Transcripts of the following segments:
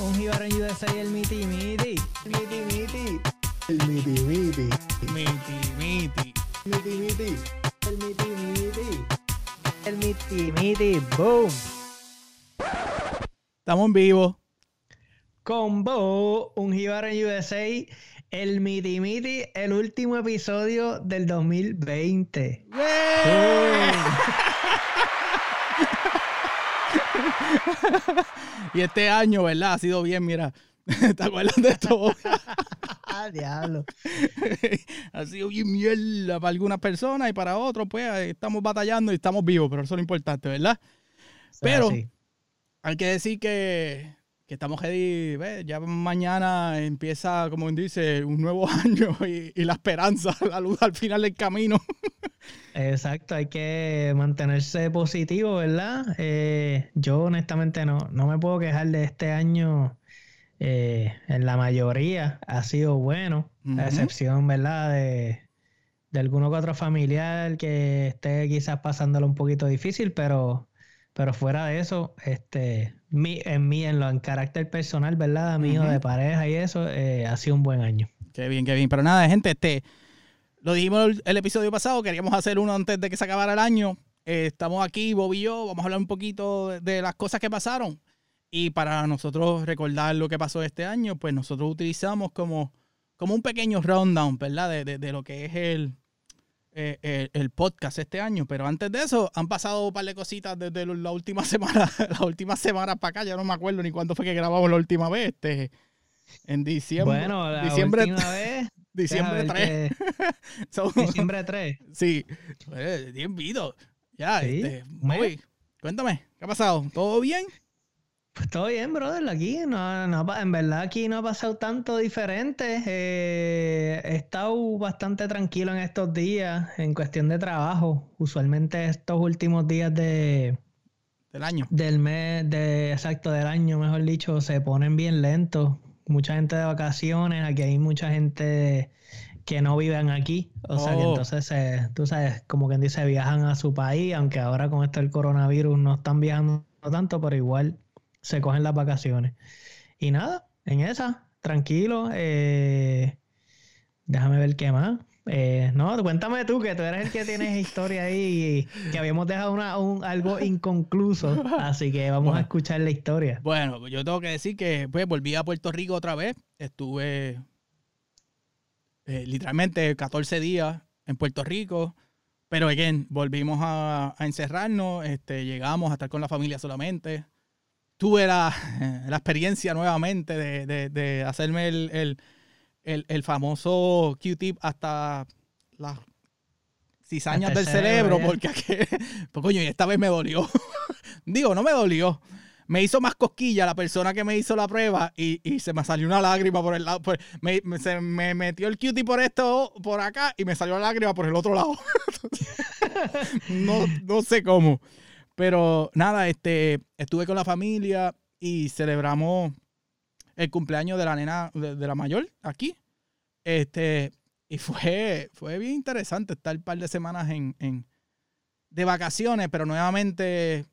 Un Jibarón USA y el Miti Miti. Miti miti. El miti miti. Miti, miti. Miti miti. El miti miti. El Miti Miti. Boom. Estamos en vivo. Combo. Un Jibarón USA. El Miti Miti. El último episodio del 2020. y este año, ¿verdad? Ha sido bien, mira. ¿Te acuerdas de esto? Ah, diablo. ha sido bien mierda para algunas personas y para otros, pues estamos batallando y estamos vivos, pero eso es lo importante, ¿verdad? Pero Sí. hay que decir que, que estamos ready, ¿ves? ya mañana empieza, como dice, un nuevo año y, y la esperanza, la luz al final del camino. Exacto, hay que mantenerse positivo, ¿verdad? Eh, yo honestamente no, no me puedo quejar de este año. eh, en la mayoría ha sido bueno, a excepción, ¿verdad? De, de alguno que otro familiar que esté quizás pasándolo un poquito difícil, pero, pero fuera de eso, este, mi, en mí, en lo en carácter personal, ¿verdad? Mío Ujú. de pareja y eso, eh, ha sido un buen año. Qué bien, qué bien. Pero nada, gente, este, lo dijimos el, el episodio pasado, queríamos hacer uno antes de que se acabara el año. Eh, estamos aquí, Bob y yo, vamos a hablar un poquito de, de las cosas que pasaron. Y para nosotros recordar lo que pasó este año, pues nosotros utilizamos como, como un pequeño rundown, ¿verdad? De, de- de lo que es el, eh, el, el podcast este año. Pero antes de eso, han pasado un par de cositas desde la última semana, la última semana para acá. Ya no me acuerdo ni cuándo fue que grabamos la última vez. Este, en diciembre. Bueno, la diciembre, última vez, diciembre deja ver 3. que- So- diciembre 3. sí, eh, bien visto. Ya, Sí, este. Moby, cuéntame, ¿qué ha pasado? ¿Todo bien? Pues todo bien, brother. Aquí no, no en verdad aquí no ha pasado tanto diferente. Eh, he estado bastante tranquilo en estos días en cuestión de trabajo. Usualmente estos últimos días de, Del año. del mes, de exacto del año, mejor dicho, se ponen bien lentos. Mucha gente de vacaciones, aquí hay mucha gente que no viven aquí. O sea que Oh. entonces, eh, tú sabes, como quien dice, viajan a su país, aunque ahora con esto del coronavirus no están viajando tanto, pero igual se cogen las vacaciones. Y nada, en esa, tranquilo. eh, déjame ver qué más. Eh, no, cuéntame tú, que tú eres el que tienes historia ahí y que habíamos dejado una, un- algo inconcluso. Así que vamos a escuchar la historia. Bueno, pues yo tengo que decir que pues, volví a Puerto Rico otra vez. Estuve eh, literalmente 14 días en Puerto Rico. Pero, again, volvimos a, a encerrarnos. Este, llegamos a estar con la familia solamente. Tuve la, la experiencia nuevamente de, de- de hacerme el, el- el- el famoso Q-tip hasta las cizañas Hasta del cerebro, porque aquel- pues, coño, y esta vez me dolió. Digo, no me dolió. Me hizo más cosquilla la persona que me hizo la prueba y, y se me salió una lágrima por el lado. por- me, me- se me metió el cutie por esto, por acá, y me salió la lágrima por el otro lado. no, no sé cómo. Pero nada, este, estuve con la familia y celebramos el cumpleaños de la nena, de, la mayor, aquí. Este, y fue, fue bien interesante estar un par de semanas en, en- de vacaciones, pero nuevamente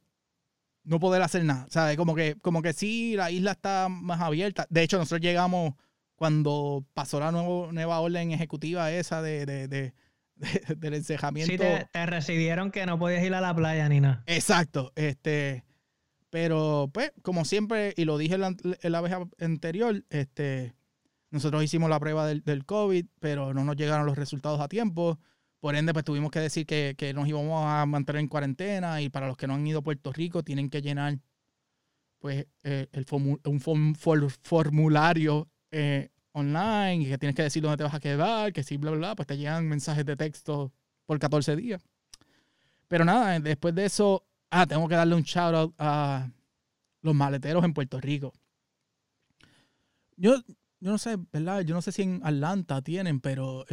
no poder hacer nada. ¿Sabes? Como que, como que sí, la isla está más abierta. De hecho, nosotros llegamos cuando pasó la nuevo- nueva orden ejecutiva esa de- del encejamiento. Sí, te, te recibieron que no podías ir a la playa ni nada. Exacto. Este, pero, pues, como siempre, y lo dije en la, en la vez anterior, este, nosotros hicimos la prueba del, del COVID, pero no nos llegaron los resultados a tiempo. Por ende, pues tuvimos que decir que, que nos íbamos a mantener en cuarentena. Y para los que no han ido a Puerto Rico, tienen que llenar pues eh, el formu- un form- for- formulario eh, online y que tienes que decir dónde te vas a quedar, que sí, bla, bla, pues te llegan mensajes de texto por 14 días. Pero nada, después de eso, ah, tengo que darle un shout out a los maleteros en Puerto Rico. Yo, yo no sé, ¿verdad? Yo no sé si en Atlanta tienen, pero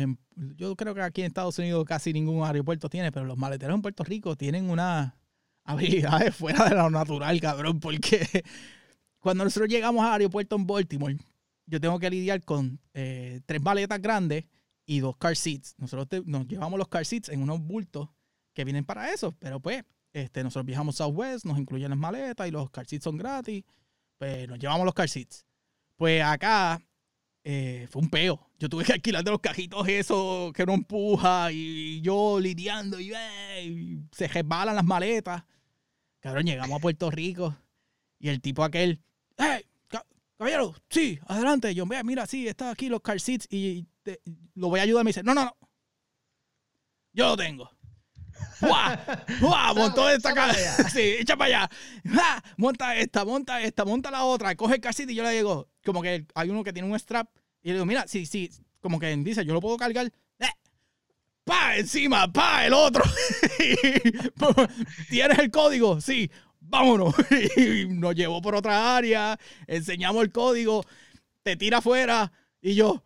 yo creo que aquí en Estados Unidos casi ningún aeropuerto tiene, pero los maleteros en Puerto Rico tienen una habilidades fuera de lo natural, cabrón, porque cuando nosotros llegamos al aeropuerto en Baltimore, yo tengo que lidiar con eh, tres maletas grandes y dos car seats. Nosotros te- nos llevamos los car seats en unos bultos que vienen para eso, pero pues este, nosotros viajamos Southwest, nos incluyen las maletas y los car seats son gratis. Pues nos llevamos los car seats. Pues acá eh, fue un peo. Yo tuve que alquilar de los cajitos eso que no empuja y yo lidiando y, eh, se resbalan las maletas. Cabrón, llegamos a Puerto Rico y el tipo aquel, ¡Hey! Ca- Caballero, sí, adelante. Yo, "Vea, mira, sí, están aquí los car seats y te- lo voy a ayudar. Me dice, no, no, no. Yo lo tengo. ¡Guau! ¡Guau! Montó esta cara. Sí, echa para allá. ¡Ja! Monta esta, monta esta, monta la otra. Coge el car seat y yo le digo, como que hay uno que tiene un strap. Y le digo, mira, sí, sí, como que dice, yo lo puedo cargar. ¡Eh! ¡Pa! Encima, pa, el otro. ¿Tienes el código? Sí, vámonos. Y nos llevó por otra área, enseñamos el código, te tira afuera y yo.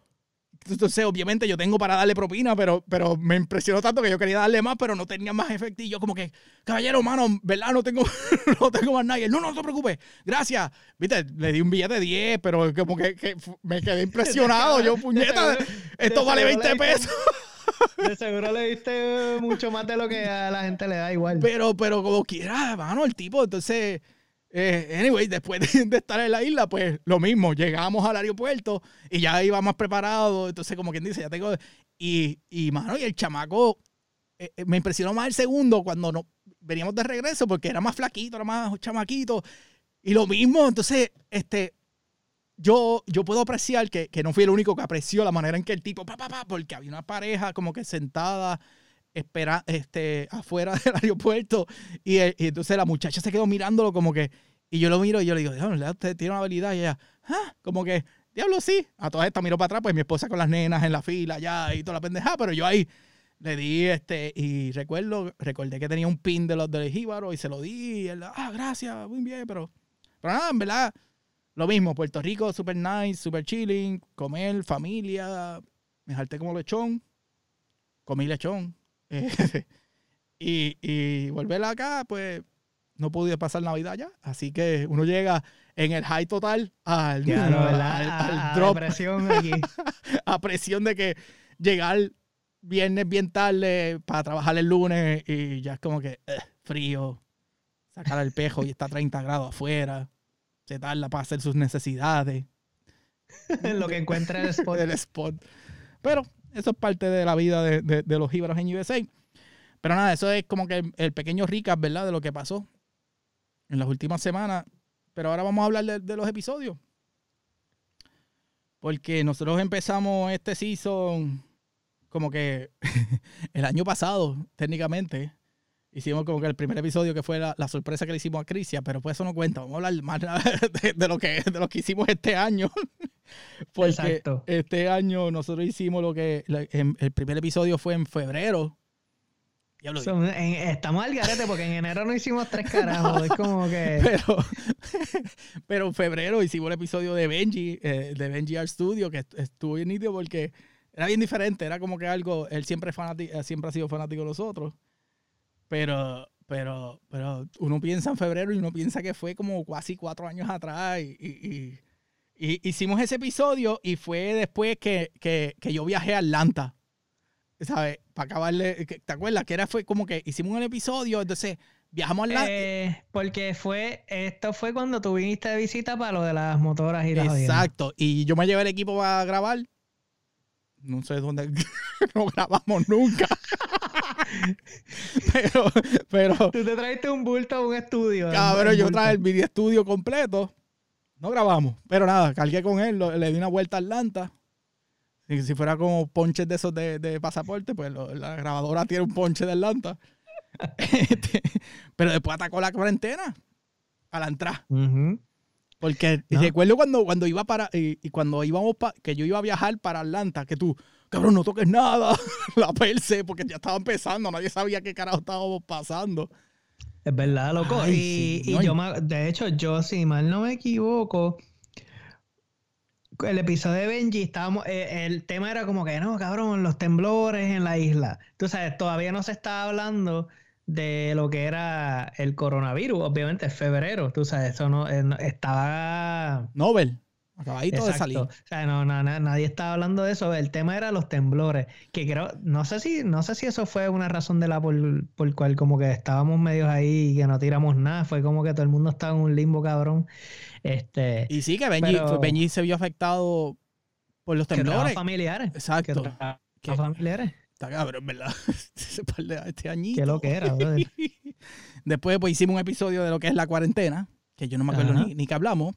Entonces, obviamente, yo tengo para darle propina, pero, pero me impresionó tanto que yo quería darle más, pero no tenía más efecto. Y yo, como que, caballero, mano, ¿verdad? No tengo, no tengo más nadie. No, no, no te preocupes. Gracias. Viste, le di un billete de 10, pero como que, que me quedé impresionado. Yo, puñeta, esto vale seguro 20 le diste- pesos. De seguro le diste mucho más de lo que a la gente le da igual. Pero, pero como quiera, mano, el tipo, entonces, eh, anyway, después de, de estar en la isla, pues lo mismo, llegamos al aeropuerto y ya iba más preparado, entonces como quien dice, ya tengo, y, y mano, y el chamaco, eh, eh, me impresionó más el segundo cuando no, veníamos de regreso porque era más flaquito, era más chamaquito, y lo mismo, entonces, este, yo, yo puedo apreciar que, que no fui el único que apreció la manera en que el tipo, pa, pa, pa, porque había una pareja como que sentada espera, este, afuera del aeropuerto y, y entonces la muchacha se quedó mirándolo como que, y yo lo miro y yo le digo, diablo, usted tiene una habilidad y ella, ah, como que, diablo, sí. A todas estas miro para atrás, pues mi esposa con las nenas en la fila ya y toda la pendeja, pero yo ahí le di este, y recuerdo, recordé que tenía un pin de los del Jíbaro y se lo di y él, ah, gracias, muy bien, pero, pero nada, en verdad, lo mismo, Puerto Rico, super nice, super chilling, comer, familia, me jalté como lechón, comí lechón. y, y volver acá, pues no pude pasar Navidad ya. Así que uno llega en el high total al, Ya, no, al- A- a drop, depresión aquí. a presión de que llegar viernes bien tarde para trabajar el lunes y ya es como que eh, frío, sacar el pejo y está a 30 grados afuera, se tarda para hacer sus necesidades. lo que encuentra el spot. del spot. Pero eso es parte de la vida de, de- de los jíbaros en USA. Pero nada, eso es como que el, el pequeño recap, ¿verdad? De lo que pasó en las últimas semanas. Pero ahora vamos a hablar de, de los episodios. Porque nosotros empezamos este season como que el año pasado, técnicamente. Hicimos como que el primer episodio que fue la, la sorpresa que le hicimos a Crisia, pero pues eso no cuenta. Vamos a hablar más de, de lo, que, de lo que hicimos este año. Porque Exacto. este año nosotros hicimos lo que. la- en- el primer episodio fue en febrero. Diablo, Son- en- estamos al garete porque en enero no hicimos tres carajos. Es como que. pero, pero en febrero hicimos el episodio de Benji, eh, de Benji Art Studio, que est- estuvo bien nítido porque era bien diferente. Era como que algo. Él siempre, eh, siempre ha sido fanático de nosotros. Pero, pero, pero uno piensa en febrero y uno piensa que fue como casi cuatro años atrás. Y, y- y- y hicimos ese episodio y fue después que, que, que yo viajé a Atlanta. ¿Sabes? Para acabarle. que- ¿Te acuerdas? Que era fue como que hicimos un episodio, entonces viajamos a Atlanta. Eh, porque fue, esto fue cuando tú viniste de visita para lo de las motoras y las. Exacto. Y yo me llevé el equipo para grabar. No sé dónde no grabamos nunca. pero, pero, Tú te traiste un bulto a un estudio. cabrón, yo traje el video estudio completo. No grabamos. Pero nada, cargué con él, lo- le di una vuelta a Atlanta. Y si fuera como ponches de esos de, de pasaporte, pues lo- la grabadora tiene un ponche de Atlanta. Este, pero después atacó la cuarentena a la entrada. Porque No. recuerdo cuando, cuando iba para, y, y cuando íbamos pa- que yo iba a viajar para Atlanta, que tú, cabrón, no toques nada, la perse, porque ya estaba empezando, nadie sabía qué carajo estábamos pasando. Es verdad, loco. Ay, y sí, y no, y- yo, de hecho, yo, si mal no me equivoco, el episodio de Benji, estábamos, eh, el tema era como que, no, cabrón, los temblores en la isla. Tú sabes, todavía no se estaba hablando de lo que era el coronavirus, obviamente es febrero, tú sabes, eso no, eh, no- estaba... Nobel. Acabadito de salir. O sea, no, na- na- nadie estaba hablando de eso. El tema era los temblores. Que creo, no sé si, no sé si eso fue una razón de la por, por cual como que estábamos medios ahí y que no tiramos nada. Fue como que todo el mundo estaba en un limbo, cabrón. Este, Y sí, que Benji, Pero- Benji se vio afectado por los que temblores. familiares. Que Exacto. trabaja Que- familiares. Está cabrón, ¿verdad? Este añito. Qué lo que era. Después pues hicimos un episodio de lo que es la cuarentena, que yo no me acuerdo ni, ni que hablamos.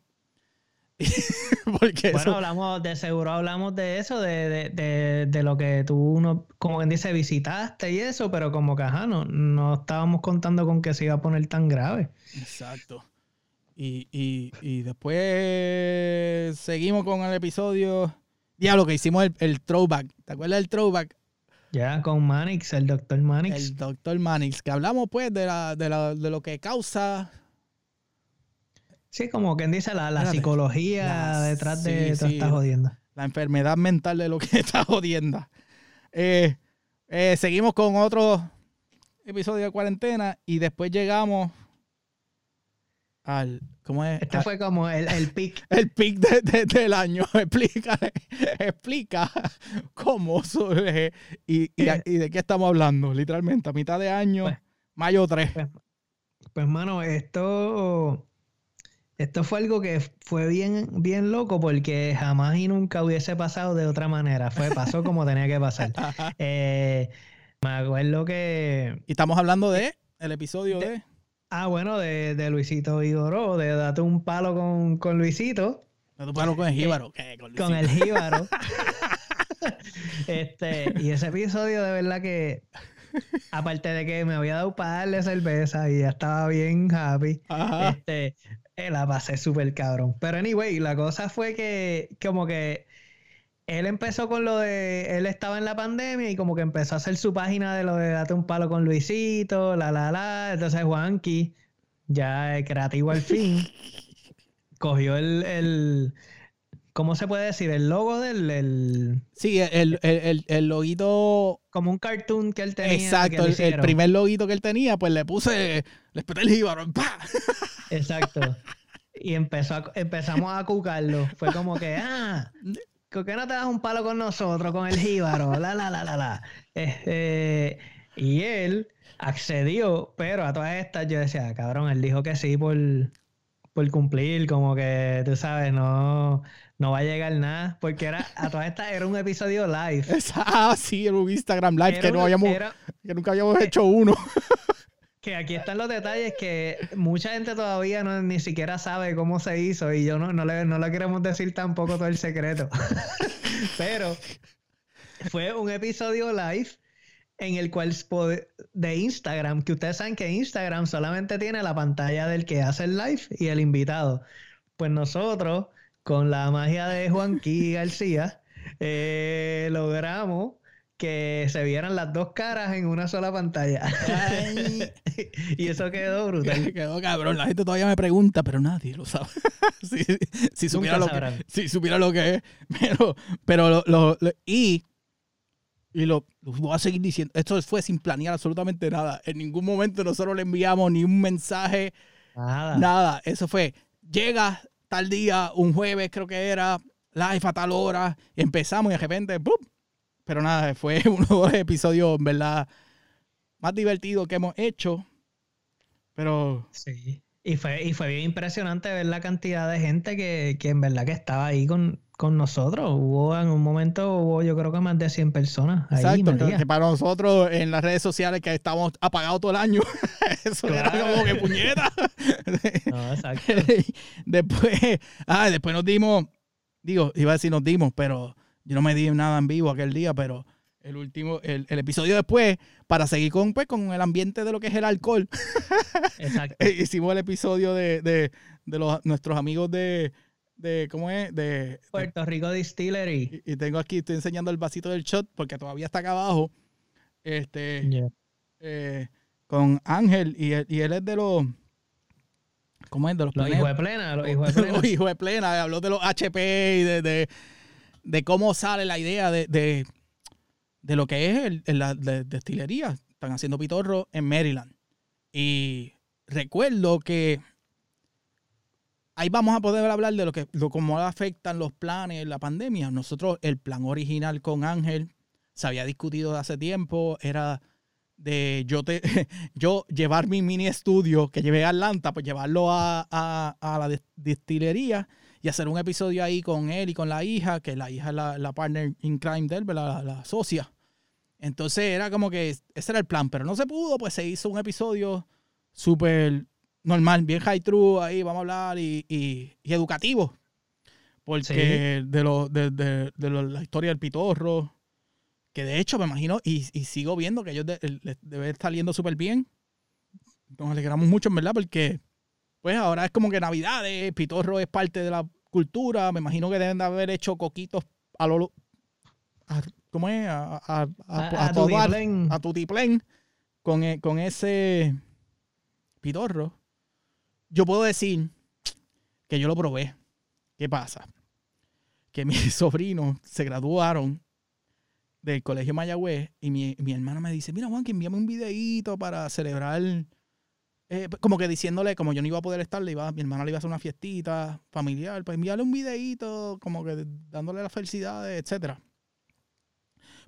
Porque Bueno, eso, hablamos, de seguro hablamos de eso, de, de, de, de lo que tú, no, como quien dice, visitaste y eso, pero como que, ajá, no, no estábamos contando con que se iba a poner tan grave. Exacto. Y, y, y después seguimos con el episodio. Diablo, que hicimos el, el throwback. ¿Te acuerdas del throwback? Ya con Manix, el doctor Manix. El doctor Manix. Que hablamos pues de, la, de, la, de lo que causa. Sí, como quien dice, la, la psicología La- detrás sí, de toda sí. esta jodienda. la enfermedad mental de lo que está jodiendo. Eh, eh, seguimos con otro episodio de cuarentena y después llegamos al. ¿Cómo es? Este Al- fue como el, el pic. el pic de- de- del año. Explica, explica cómo surge y, y, y de qué estamos hablando. Literalmente, a mitad de año, Pues. mayo 3. Pues, mano, esto, esto fue algo que fue bien, bien loco porque jamás y nunca hubiese pasado de otra manera. Fue, pasó como tenía que pasar. Eh, me acuerdo que. Y estamos hablando de el episodio de. Ah, bueno, de, de Luisito Vigoró, de date un palo con, con Luisito, No te paro con el jíbaro. ¿qué? Con con el jíbaro. este, y ese episodio de verdad que, aparte de que me había dado para darle cerveza y ya estaba bien happy, Ajá. este, eh, la pasé súper cabrón. Pero anyway, la cosa fue que como que él empezó con lo de, él estaba en la pandemia y como que empezó a hacer su página de lo de date un palo con Luisito, la la la. Entonces Juanqui, ya creativo al fin, cogió el, el, ¿cómo se puede decir? El logo del, el- Sí, el, el, el, el loguito como un cartoon que él tenía. Exacto, el, primer loguito que él tenía, pues le puse, le espeté el jíbaro, ¡pa! Exacto. Y empezó a- empezamos a cucarlo. Fue como que, ah, ¿por qué no te das un palo con nosotros, con el jíbaro? La, la, la, la, la. Este, y él accedió, pero a todas estas yo decía, cabrón, él dijo que sí por, por cumplir, como que, tú sabes, no, no va a llegar nada, porque era, a todas estas era un episodio live. Ah, sí, era un Instagram Live Era que, no habíamos, era- que nunca habíamos hecho uno. Que aquí están los detalles que mucha gente todavía no, ni siquiera sabe cómo se hizo y yo no, no, le, no le queremos decir tampoco todo el secreto. Pero fue un episodio live en el cual de Instagram, que ustedes saben que Instagram solamente tiene la pantalla del que hace el live y el invitado. Pues nosotros, con la magia de Juanqui García, eh, logramos que se vieran las dos caras en una sola pantalla. Y eso quedó brutal. Quedó cabrón. La gente todavía me pregunta, pero nadie lo sabe. si, si supiera lo que, si supiera lo que es. Pero, pero lo, lo- lo- y, y lo, voy a seguir diciendo. Esto fue sin planear absolutamente nada. En ningún momento nosotros le enviamos ni un mensaje, Nada. nada. Eso fue, llega tal día, un jueves creo que era, live a tal hora, empezamos y de repente, ¡pum! Pero nada, fue uno de los episodios, en verdad, más divertidos que hemos hecho. Pero Sí. Y fue, y fue bien impresionante ver la cantidad de gente que, que en verdad que estaba ahí con, con nosotros. Hubo en un momento, hubo yo creo que más de 100 personas ahí Exacto, que, para nosotros en las redes sociales que estamos apagados todo el año, eso era Claro. como que puñeta. No, exacto. después, ah, después nos dimos, digo, iba a decir nos dimos, pero yo no me di nada en vivo aquel día, pero el último, el, el episodio después, para seguir con, pues, con el ambiente de lo que es el alcohol, Exacto. eh, hicimos el episodio de, de, de los, nuestros amigos de, de, ¿cómo es? De, de- Puerto Rico Distillery. y, y tengo aquí, estoy enseñando el vasito del shot porque todavía está acá abajo. Este, Yeah. eh, con Ángel y él, y él es de los ¿cómo es? de los Los hijos de plena, los hijos de plena. Los hijos de plena habló de los HP y de, de, de cómo sale la idea de, de, de lo que es el, la de- destilería. Están haciendo pitorro en Maryland. Y recuerdo que ahí vamos a poder hablar de lo que, lo, cómo afectan los planes, la pandemia. Nosotros, el plan original con Ángel se había discutido hace tiempo, era de yo te yo llevar mi mini estudio que llevé a Atlanta, pues llevarlo a, a- a la des- destilería y hacer un episodio ahí con él y con la hija, que la hija es la, la partner in crime de él, la, la socia. Entonces era como que ese era el plan, pero no se pudo, pues se hizo un episodio súper normal, bien high true, ahí vamos a hablar y, y- y educativo. Porque de, lo, de, de- de lo- la historia del pitorro, que de hecho me imagino, y, y sigo viendo que ellos de- el- les debe estar yendo súper bien. Nos alegramos mucho, en verdad, porque pues ahora es como que Navidades, pitorro es parte de la cultura. Me imagino que deben de haber hecho coquitos a lo. a- ¿Cómo es? A, a, a, A, tu tutiplén con, e- con ese pitorro. Yo puedo decir que yo lo probé. ¿Qué pasa? Que mis sobrinos se graduaron del colegio Mayagüez y mi, mi hermana me dice, mira Juan, que envíame un videíto para celebrar, eh, como que diciéndole, como yo no iba a poder estar, le iba, mi hermana le iba a hacer una fiestita familiar, pues enviarle un videíto, como que dándole las felicidades, etcétera.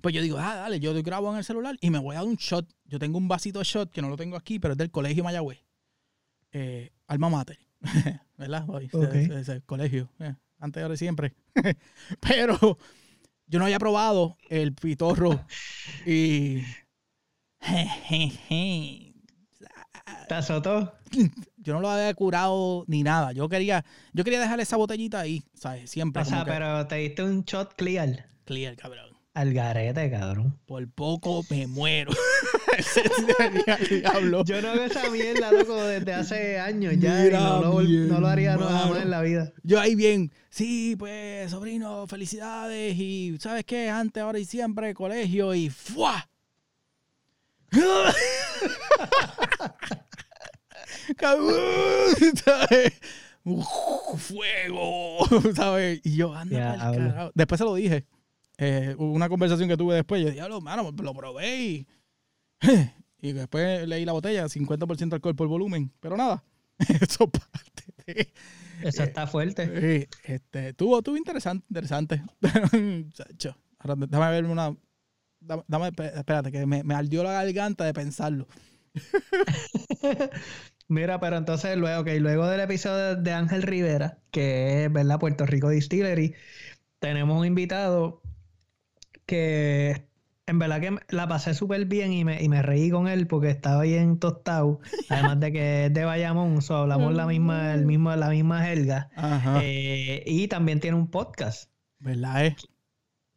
Pues yo digo, ah, dale, yo grabo en el celular y me voy a dar un shot. Yo tengo un vasito de shot que no lo tengo aquí, pero es del colegio Mayagüez. Eh, alma mater. ¿Verdad? Hoy, ese- ese colegio. eh, antes, ahora y siempre. pero yo no había probado el pitorro y... ¿Te azotó? yo no lo había curado ni nada. Yo quería, yo quería dejar esa botellita ahí, ¿sabes? Siempre. O sea, que pero te diste un shot clear. Clear, cabrón. Al garete, cabrón. Por poco me muero. Diablo. Yo no hago esa mierda, loco, desde hace años ya. y no, lo, no lo haría nada hermano. más en la vida. Yo ahí bien, sí, pues, sobrino, felicidades. Y, ¿sabes qué? Antes, ahora y siempre, colegio y ¡fua! ¿sabes? Uf, Fuego, ¿sabes? Y yo, anda, pa'l Diablo. carajo. Después se lo dije. Eh, una conversación que tuve después. Yo dije, diablo, mano, lo probé y. Y después leí la botella, 50% alcohol por volumen. Pero nada, eso parte de. Eso está fuerte. Sí, este, tuvo, tuvo interesante, interesante. Ahora déjame ver una. Dame, dame- espérate, que me, me ardió la garganta de pensarlo. Mira, pero entonces luego, ok, luego del episodio de Ángel Rivera, que es, ¿verdad? Puerto Rico Distillery, tenemos un invitado que en verdad que la pasé súper bien y me, y me reí con él porque estaba bien tostado. Además de que es de Bayamón, so, hablamos la misma, el mismo, la misma jerga. Eh, y también tiene un podcast ¿Verdad? Eh?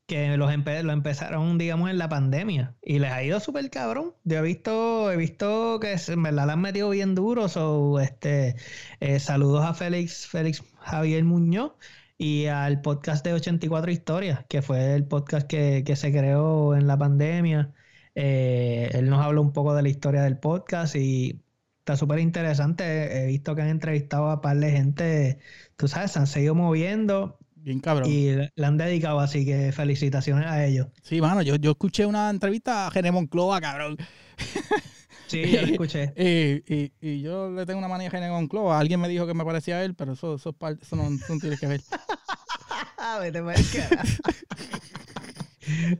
Que los empe- lo empezaron, digamos, en la pandemia y les ha ido súper cabrón. Yo he visto, he visto que en verdad la han metido bien duros. o este, eh, saludos a Félix, Félix Javier Muñoz y al podcast de 84 Historias, que fue el podcast que, que se creó en la pandemia. Eh, él nos habla un poco de la historia del podcast y está súper interesante. He visto que han entrevistado a par de gente, tú sabes, se han seguido moviendo Bien cabrón. y le han dedicado, así que felicitaciones a ellos. Sí, mano, yo, yo escuché una entrevista a Gené Monclova, cabrón. Sí, yo lo escuché. Y, y, y yo le tengo una manía a Gené Monclova. Alguien me dijo que me parecía a él, pero eso, eso, es eso no, no tiene que ver. Vete.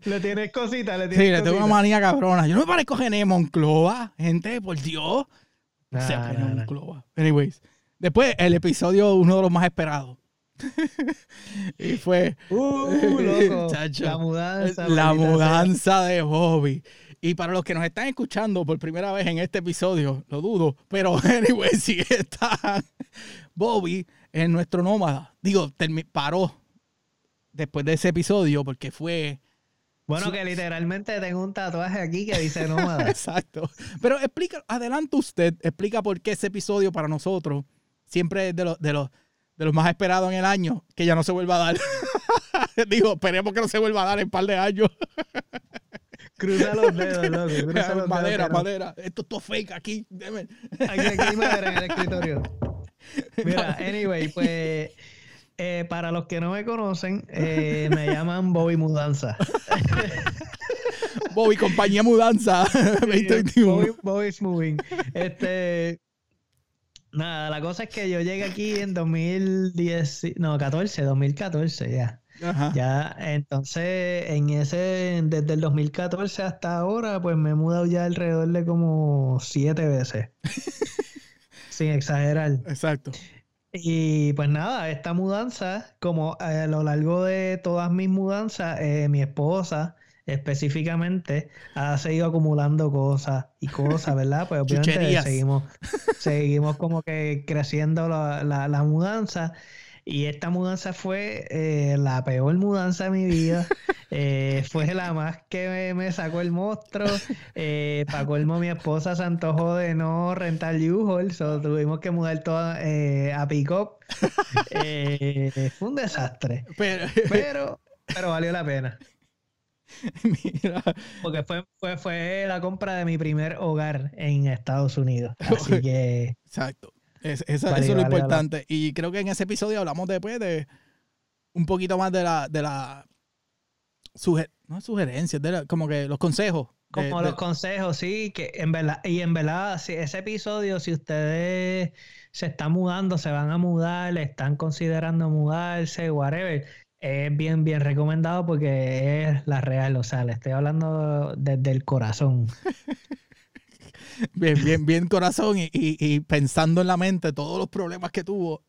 Le tienes cositas, le Sí, tienes le tengo una manía cabrona. Yo no me parezco a Gené Monclova, gente, por Dios. Nah, sea Gené nah, nah. Monclova. Anyways. Después, el episodio, uno de los más esperados. y fue Uh, loco. Chacho. La mudanza. la maldita mudanza de Bobby. Y para los que nos están escuchando por primera vez en este episodio, lo dudo, pero anyway, si está Bobby en nuestro nómada. Digo, paró después de ese episodio porque fue. Bueno, que literalmente tengo un tatuaje aquí que dice nómada. Exacto. Pero explica, adelante usted, explica por qué ese episodio para nosotros siempre es de los, de los, de los más esperados en el año, que ya no se vuelva a dar. Digo, esperemos que no se vuelva a dar en un par de años. Cruza los dedos, loco. Cruza los madera, dedos. madera. Esto es todo fake aquí. Aquí, aquí hay madera en el escritorio. Mira, anyway, pues eh, para los que no me conocen, eh, me llaman Bobby Mudanza. Bobby, compañía mudanza 2021. Bobby, Bobby's Moving. Este, Nada, la cosa es que yo llegué aquí en 2010, no, 14, 2014 ya. Ajá. Ya, entonces, en ese, desde el 2014 hasta ahora, pues me he mudado ya alrededor de como siete veces. Sin exagerar. Exacto. Y pues nada, esta mudanza, como a lo largo de todas mis mudanzas, eh, mi esposa específicamente ha seguido acumulando cosas y cosas, ¿verdad? Pues obviamente Chucherías. seguimos, seguimos como que creciendo la, la- la mudanza. Y esta mudanza fue eh, la peor mudanza de mi vida. Eh, fue la más que me, me sacó el monstruo. Eh, para colmo, mi esposa se antojó de no rentar U-Haul, so tuvimos que mudar todo eh, a pick-up. Fue un desastre. Pero, Pero, pero valió la pena. mira, Porque fue, fue, fue la compra de mi primer hogar en Estados Unidos. Así que exacto. Es- esa- Vale, eso es lo vale. importante. Y creo que en ese episodio hablamos después de un poquito más de la, de la suge- no sugerencias, de la- como que los consejos. como de- los consejos, sí, que en verdad, y en verdad, si ese episodio, si ustedes se están mudando, se van a mudar, le están considerando mudarse, whatever, es bien, bien recomendado porque es la real, o sea, le estoy hablando desde el corazón. bien, bien, bien corazón y, y- y pensando en la mente todos los problemas que tuvo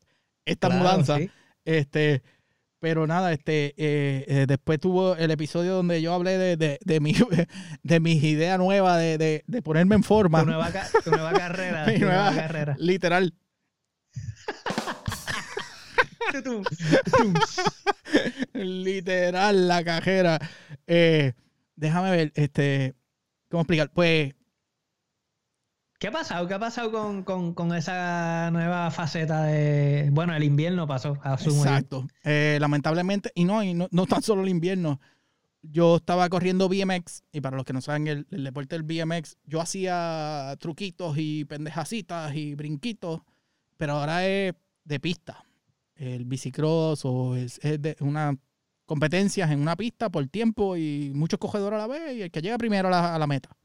esta Claro, mudanza. sí. Este, pero nada, este, eh, eh, después tuvo el episodio donde yo hablé de, de, de mi, de mis ideas nuevas de, de, de ponerme en forma. Tu nueva, ca- tu nueva carrera, Mi nueva- carrera. Literal. Literal, la cajera. Eh, déjame ver, este, ¿cómo explicar? Pues, ¿Qué ha pasado? ¿Qué ha pasado con, con- con esa nueva faceta de... Bueno, el invierno pasó, asumo exacto. Eh, lamentablemente, y no, y no, no tan solo el invierno. Yo estaba corriendo BMX, y para los que no saben el, el deporte del BMX, yo hacía truquitos y pendejacitas y brinquitos, pero ahora es de pista. El bicicross o es, es de una competencias en una pista por tiempo y muchos cogedores a la vez y el que llega primero a la, a la meta.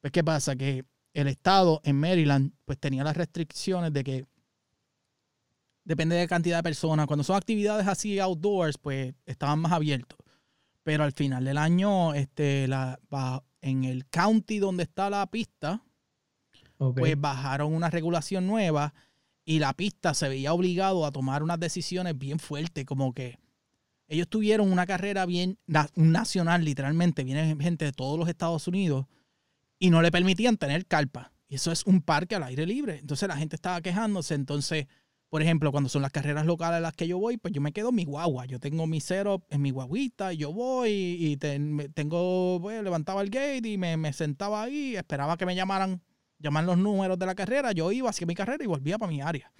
Pues, ¿qué pasa? Que el estado en Maryland, pues tenía las restricciones de que depende de la cantidad de personas. Cuando son actividades así outdoors, pues estaban más abiertos. Pero al final del año, este, la, en el county donde está la pista, pues bajaron una regulación nueva y la pista se veía obligado a tomar unas decisiones bien fuertes, como que ellos tuvieron una carrera bien nacional, literalmente, viene gente de todos los Estados Unidos y no le permitían tener carpa. Y eso es un parque al aire libre. Entonces la gente estaba quejándose. Entonces, por ejemplo, cuando son las carreras locales a las que yo voy, pues yo me quedo en mi guagua. Yo tengo mi cero en mi guaguita, y yo voy y tengo, pues, levantaba el gate y me, me sentaba ahí, esperaba que me llamaran, llaman los números de la carrera, yo iba hacia mi carrera y volvía para mi área.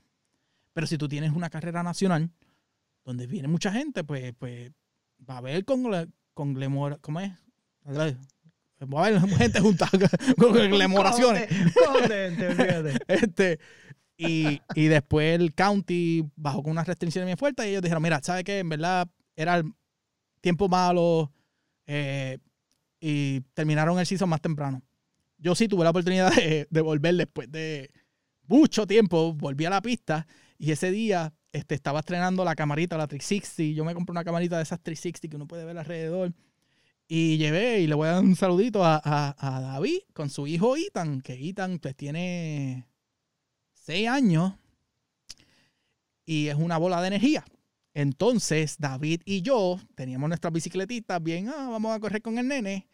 Pero si tú tienes una carrera nacional, donde viene mucha gente, pues, pues va a haber congle, conglemora- ¿cómo es? Va a haber gente junta con olvídate. Este, y, y después el county bajó con unas restricciones bien fuertes y ellos dijeron, mira, ¿sabes qué? En verdad era el tiempo malo eh, y terminaron el season más temprano. Yo sí tuve la oportunidad de, volver después de mucho tiempo, volví a la pista y ese día este, estaba estrenando la camarita, la 360. Yo me compré una camarita de esas 360 que uno puede ver alrededor. Y llevé y le voy a dar un saludito a, a- David con su hijo Ethan, que Ethan pues tiene seis años y es una bola de energía. Entonces David y yo teníamos nuestras bicicletitas bien, ah, vamos a correr con el nene.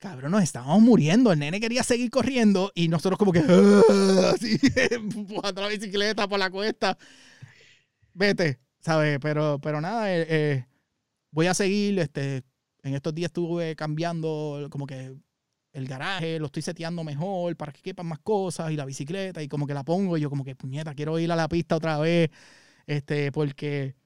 Cabrón, nos estábamos muriendo. El nene quería seguir corriendo y nosotros como que "Ah", así empujando la bicicleta por la cuesta. Vete, ¿sabes? Pero, pero nada, eh, eh, voy a seguir. Este, en estos días estuve cambiando como que el garaje, lo estoy seteando mejor para que quepan más cosas y la bicicleta y como que la pongo y yo como que puñeta, quiero ir a la pista otra vez, este, porque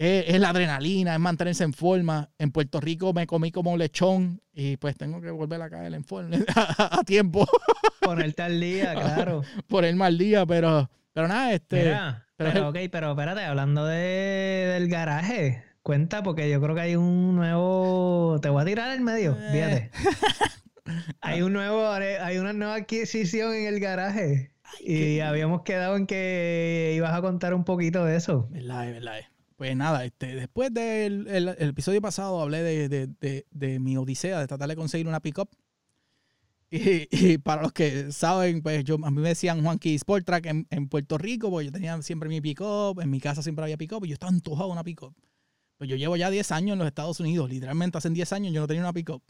es, es la adrenalina, es mantenerse en forma. En Puerto Rico me comí como lechón y pues tengo que volver a caer en forma a, a tiempo Ponerte al día, claro. por el mal día, pero, pero nada, este, Mira, pero- pero, ok, pero espérate, hablando de, del garaje, cuenta porque yo creo que hay un nuevo. Te voy a tirar al medio, Eh. fíjate. Hay un nuevo, hay una nueva adquisición en el garaje. Y habíamos quedado en que ibas a contar un poquito de eso. ¿Verdad, verdad? Es. Pues nada, este, después del el- el episodio pasado hablé de, de- de- de mi odisea de tratar de conseguir una pickup. Y, y para los que saben, pues yo, a mí me decían Juanqui Sport Track en, en Puerto Rico, porque yo tenía siempre mi pickup, en mi casa siempre había pickup, y yo estaba antojado una pickup. Pues yo llevo ya 10 años en los Estados Unidos, literalmente hace 10 años yo no tenía una pickup.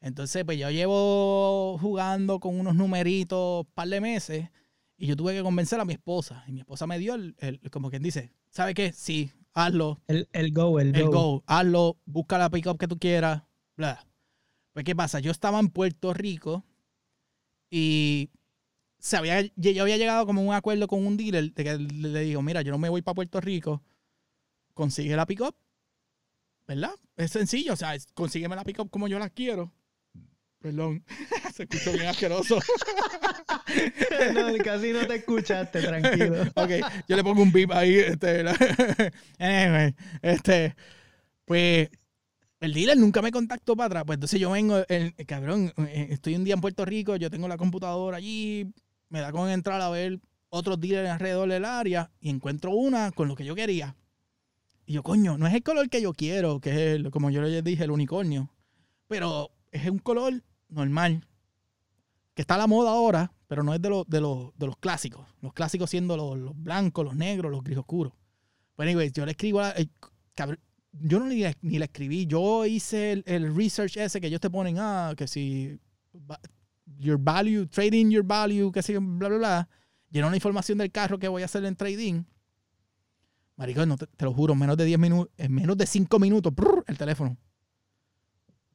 Entonces, pues yo llevo jugando con unos numeritos par de meses y yo tuve que convencer a mi esposa. Y mi esposa me dio el, el- como quien dice, ¿sabe qué? Sí, hazlo, El, el go, el, el go. go, hazlo, busca la pickup que tú quieras, bla. Pues, ¿qué pasa? Yo estaba en Puerto Rico y se había, yo había llegado como a un acuerdo con un dealer de que le digo, mira, yo no me voy para Puerto Rico, consigue la pickup, ¿verdad? Es sencillo, o sea, consígueme la pickup como yo la quiero. Perdón, se escuchó bien asqueroso. No, casi no te escuchaste, tranquilo. ok, yo le pongo un beep ahí. Este, anyway, este, pues el dealer nunca me contactó para atrás. Pues entonces yo vengo, el, el cabrón, eh, estoy un día en Puerto Rico, yo tengo la computadora allí, me da con entrar a ver otros dealers alrededor del área y encuentro una con lo que yo quería. Y yo, coño, no es el color que yo quiero, que es, el- como yo les dije, el unicornio, pero es un color normal, que está a la moda ahora, pero no es de, los de, los, de los clásicos. Los clásicos siendo los, los blancos, los negros, los gris oscuros. Pues, anyway, yo le escribo a. eh, yo no ni, ni le escribí. Yo hice el, el research ese que ellos te ponen, ah, que si. Your value, trading your value, que si, bla, bla, bla. Llenó la información del carro que voy a hacer en trading. Maricón, no te, lo juro, en menos de 10 minutos, en menos de 5 minutos, el teléfono.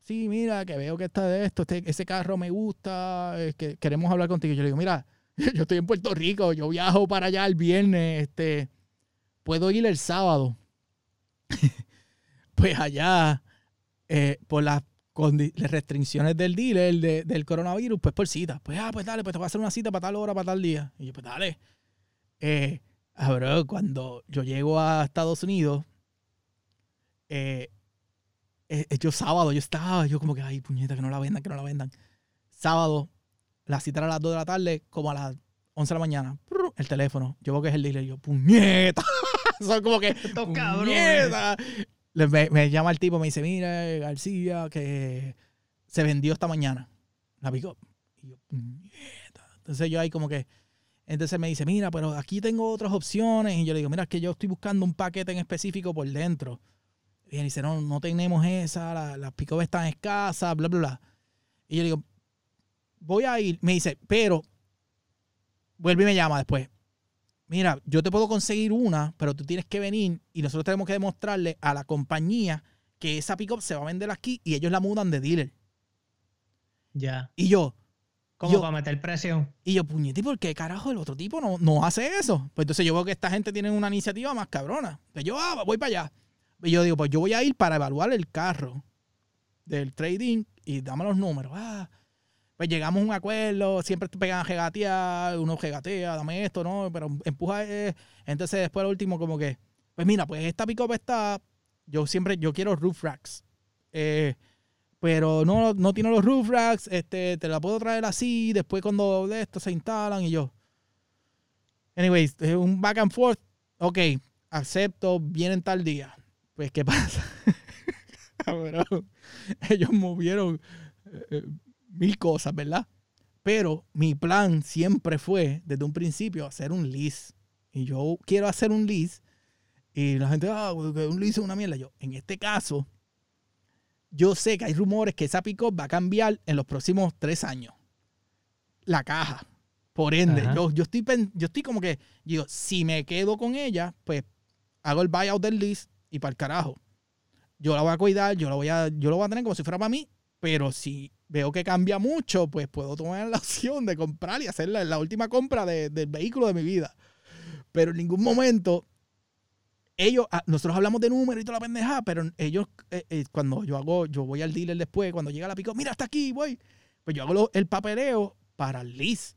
Sí, mira, que veo que está de esto, este- ese carro me gusta, es que queremos hablar contigo. Yo le digo, mira, yo estoy en Puerto Rico, yo viajo para allá el viernes, este, puedo ir el sábado. pues allá, eh, por las restricciones del dealer de- del coronavirus, pues por cita. Pues, ah, pues dale, pues te voy a hacer una cita para tal hora, para tal día. Y yo, pues dale. Eh, ah, bro, cuando yo llego a Estados Unidos, eh, eh, eh, yo sábado, yo estaba, yo como que, ay, puñeta, que no la vendan, que no la vendan. Sábado, la cita era a las 2 de la tarde, como a las 11 de la mañana. El teléfono. Yo veo que es el dealer. Yo, puñeta. Son como que, puñeta. Me, me llama el tipo, me dice, mira, eh, García, que se vendió esta mañana la pick Y yo, puñeta. Entonces yo ahí como que, entonces me dice, mira, pero aquí tengo otras opciones. Y yo le digo, mira, es que yo estoy buscando un paquete en específico por dentro. Y dice, no, no tenemos esa, la- las pick están escasas, bla, bla, bla. Y yo le digo, voy a ir. Me dice, pero, vuelve y me llama después. Mira, yo te puedo conseguir una, pero tú tienes que venir y nosotros tenemos que demostrarle a la compañía que esa pick se va a vender aquí y ellos la mudan de dealer. Ya. Y yo, Como Yo- para meter presión. y yo, puñete, ¿y ¿por qué carajo el otro tipo no, no hace eso? Pues entonces yo veo que esta gente tiene una iniciativa más cabrona. Pues yo, ah, voy para allá. Y yo digo, pues yo voy a ir para evaluar el carro del trading y dame los números. Ah, pues llegamos a un acuerdo, siempre te pegan a uno regatea, dame esto, ¿no? Pero empuja. eh. Entonces después lo último como que, pues mira, pues esta pick está, yo siempre, yo quiero roof racks. Eh, pero no, no tiene los roof racks, este, te la puedo traer así, después cuando de esto se instalan y yo. Anyways, un back and forth. Ok, acepto, vienen tal día. Pues, ¿qué pasa? Cabrón, ellos movieron eh, eh, mil cosas, ¿verdad? Pero mi plan siempre fue, desde un principio, hacer un lease. Y yo quiero hacer un lease. Y la gente, ah, un lease es una mierda. Yo, en este caso, yo sé que hay rumores que esa pick va a cambiar en los próximos tres años. La caja. Por ende, yo, yo, estoy, yo estoy como que, digo, si me quedo con ella, pues hago el buyout del lease y para el carajo. Yo la voy a cuidar, yo la voy a, yo lo voy a tener como si fuera para mí, pero si veo que cambia mucho, pues puedo tomar la opción de comprar y hacer la, la última compra de- del vehículo de mi vida. Pero en ningún momento ellos, ah, nosotros hablamos de números y toda la pendejada, pero ellos, eh, eh, cuando yo hago, yo voy al dealer después, cuando llega la pico, mira, está aquí, voy. Pues yo hago el papeleo para el lease.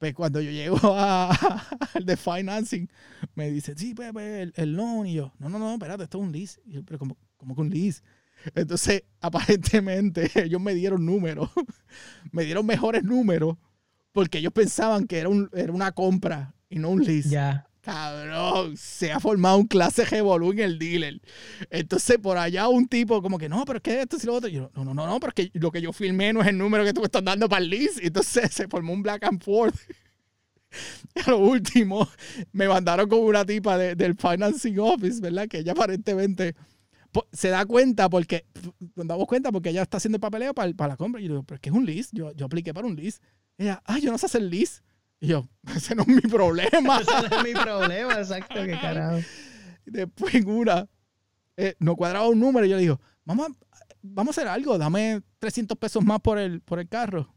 Pues cuando yo llego al de financing, me dice, sí, pues, pues, el, el loan. Y yo, no, no, no, espérate, esto es un lease. Y yo, pero como, como que un lease. Entonces, aparentemente, ellos me dieron números, me dieron mejores números porque ellos pensaban que era, un, era una compra y no un lease. Ya. Cabrón, se ha formado un clase revolú en el dealer. Entonces, por allá un tipo como que, no, pero es que esto y lo otro. Yo, no, no, no, no, pero es que lo que yo filmé no es el número que tú me estás dando para el lease. Entonces se formó un back and forth. Y a lo último, me mandaron con una tipa de- del financing office, ¿verdad? Que ella aparentemente po- se da cuenta porque, nos damos cuenta porque ella está haciendo el papeleo para, para la compra. Y yo pero es que es un lease. Yo, yo apliqué para un lease. Ella, ah, yo no sé hacer lease. Y yo, ese no es mi problema. Ese no es mi problema, exacto, qué carajo. Después en una, eh, no cuadraba un número y yo le digo, vamos a, vamos a hacer algo, dame 300 pesos más por el, por el carro.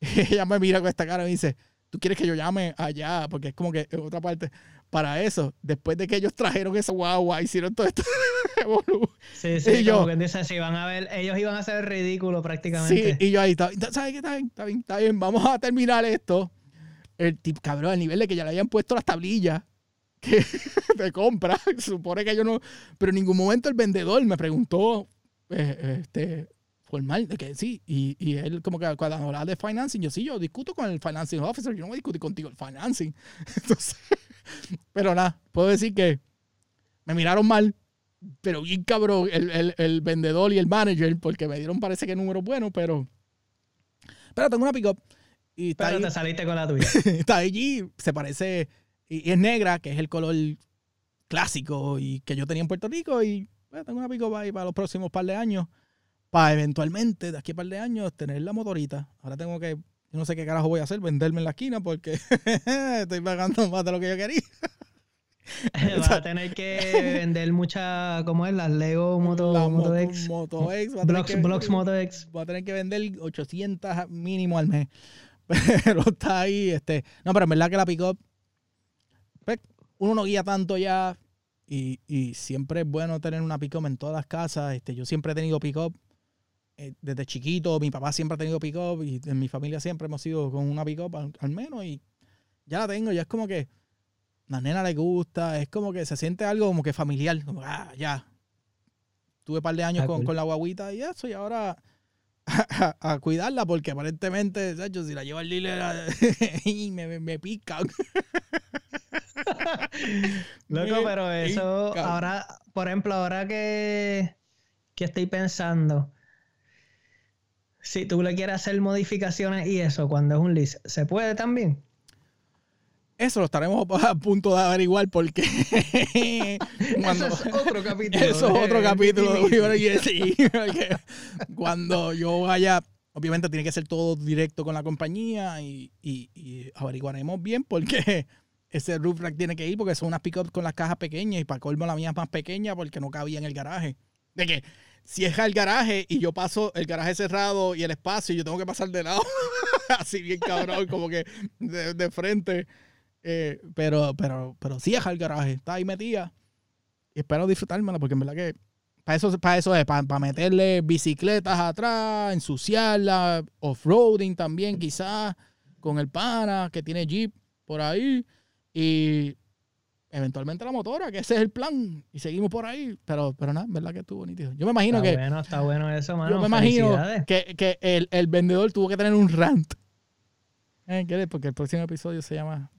Y ella me mira con esta cara y me dice, ¿tú quieres que yo llame allá? Porque es como que en otra parte, para eso, después de que ellos trajeron esa guagua, hicieron todo esto. Sí, sí, Y yo- como que dice, si van a ver, ellos iban a hacer el ridículo sí, prácticamente. y yo ahí, está- ¿sabes qué? Está bien, está bien, está bien, vamos a terminar esto. El tipo, cabrón, al nivel de que ya le habían puesto las tablillas que de compra. Supone que yo no. Pero en ningún momento el vendedor me preguntó eh, este, formal de que sí. Y, y él, como que cuando hablaba de financing, yo sí, yo discuto con el financing officer. Yo no voy a discutir contigo el financing. Entonces, pero nada, puedo decir que me miraron mal. Pero bien cabrón, el, el, el vendedor y el manager, porque me dieron parece que números buenos, pero. Pero tengo una pick-up. Y está Pero ahí te saliste con la tuya. está allí, se parece, y, y es negra, que es el color clásico y que yo tenía en Puerto Rico y pues, tengo una pico para los próximos par de años, para eventualmente, de aquí a par de años, tener la motorita. Ahora tengo que, yo no sé qué carajo voy a hacer, venderme en la esquina porque estoy pagando más de lo que yo quería. Vas a tener que vender muchas, ¿cómo es? Las Lego Moto, La Moto moto- X. Moto X, voy a tener Blocks, que- Blocks Moto X. voy a tener que vender 800 mínimo al mes. Pero está ahí, este. No, pero en verdad que la pick-up, pues, uno no guía tanto ya. Y, y siempre es bueno tener una pick-up en todas las casas. Este, yo siempre he tenido pick-up eh, desde chiquito. Mi papá siempre ha tenido pick-up. Y en mi familia siempre hemos sido con una pick-up al, al menos. Y ya la tengo. Ya es como que a la nena le gusta. Es como que se siente algo como que familiar. Como, ah, ya. Tuve un par de años Ah, con, cool. con la guaguita y eso. Y ahora a, a cuidarla porque aparentemente, Sacho, si la llevo al dealer y me, me, me pican. Loco, pero eso, pica. ahora, por ejemplo, ahora que, que estoy pensando, si tú le quieres hacer modificaciones y eso cuando es un lease, ¿se puede también? Eso lo estaremos a punto de averiguar porque cuando, Eso es otro capítulo. Eso es otro capítulo. sí, cuando yo vaya, obviamente tiene que ser todo directo con la compañía y, y- y averiguaremos bien porque ese roof rack tiene que ir porque son unas pick-up con las cajas pequeñas y para colmo la mía es más pequeña porque no cabía en el garaje. De que si es al garaje y yo paso el garaje cerrado y el espacio y yo tengo que pasar de lado, así bien cabrón, como que de, de frente. Eh, pero, pero, pero sí es al garaje, está ahí metida. Y espero disfrutármela porque en verdad que para eso, para eso es, para, para meterle bicicletas atrás, ensuciarla, off-roading también quizás, con el pana que tiene Jeep por ahí. Y eventualmente la motora, que ese es el plan. Y seguimos por ahí. Pero, pero nada, en verdad que estuvo nítido. Yo me imagino Está que, bueno, está bueno eso, mano. yo me imagino que, que el, el vendedor tuvo que tener un rant. Eh. Porque el próximo episodio se llama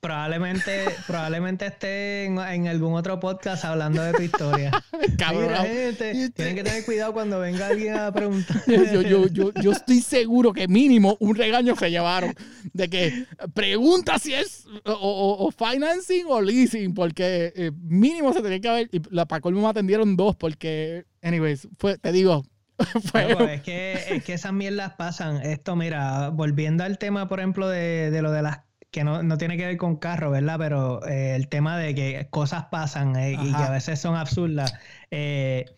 Probablemente, probablemente esté en, en algún otro podcast hablando de tu historia. Cabrón. Gente, tienen que tener cuidado cuando venga alguien a preguntar. Yo, yo, yo, yo estoy seguro que mínimo un regaño se llevaron de que pregunta si es o, o- o financing o leasing, porque eh, mínimo se tenía que haber. Y la colmo me atendieron dos, porque, anyways, fue, te digo. Loco, es, que, es que esas mierdas pasan. Esto, mira, volviendo al tema, por ejemplo, de, de lo de las que no, no tiene que ver con carro, ¿verdad? Pero eh, el tema de que cosas pasan eh, y que a veces son absurdas. Eh,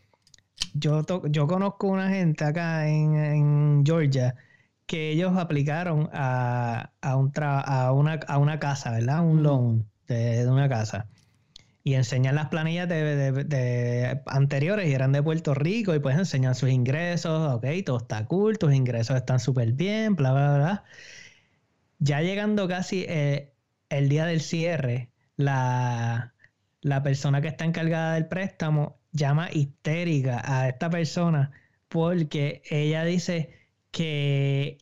yo, to- yo conozco una gente acá en, en Georgia que ellos aplicaron a, a, un tra- a, una, a una casa, ¿verdad? Un loan de, de una casa. Y enseñan las planillas de, de- de anteriores y eran de Puerto Rico y pues enseñan sus ingresos, ok, todo está cool, tus ingresos están súper bien, bla, bla, bla. Ya llegando casi eh, el día del cierre, la, la persona que está encargada del préstamo llama histérica a esta persona porque ella dice que,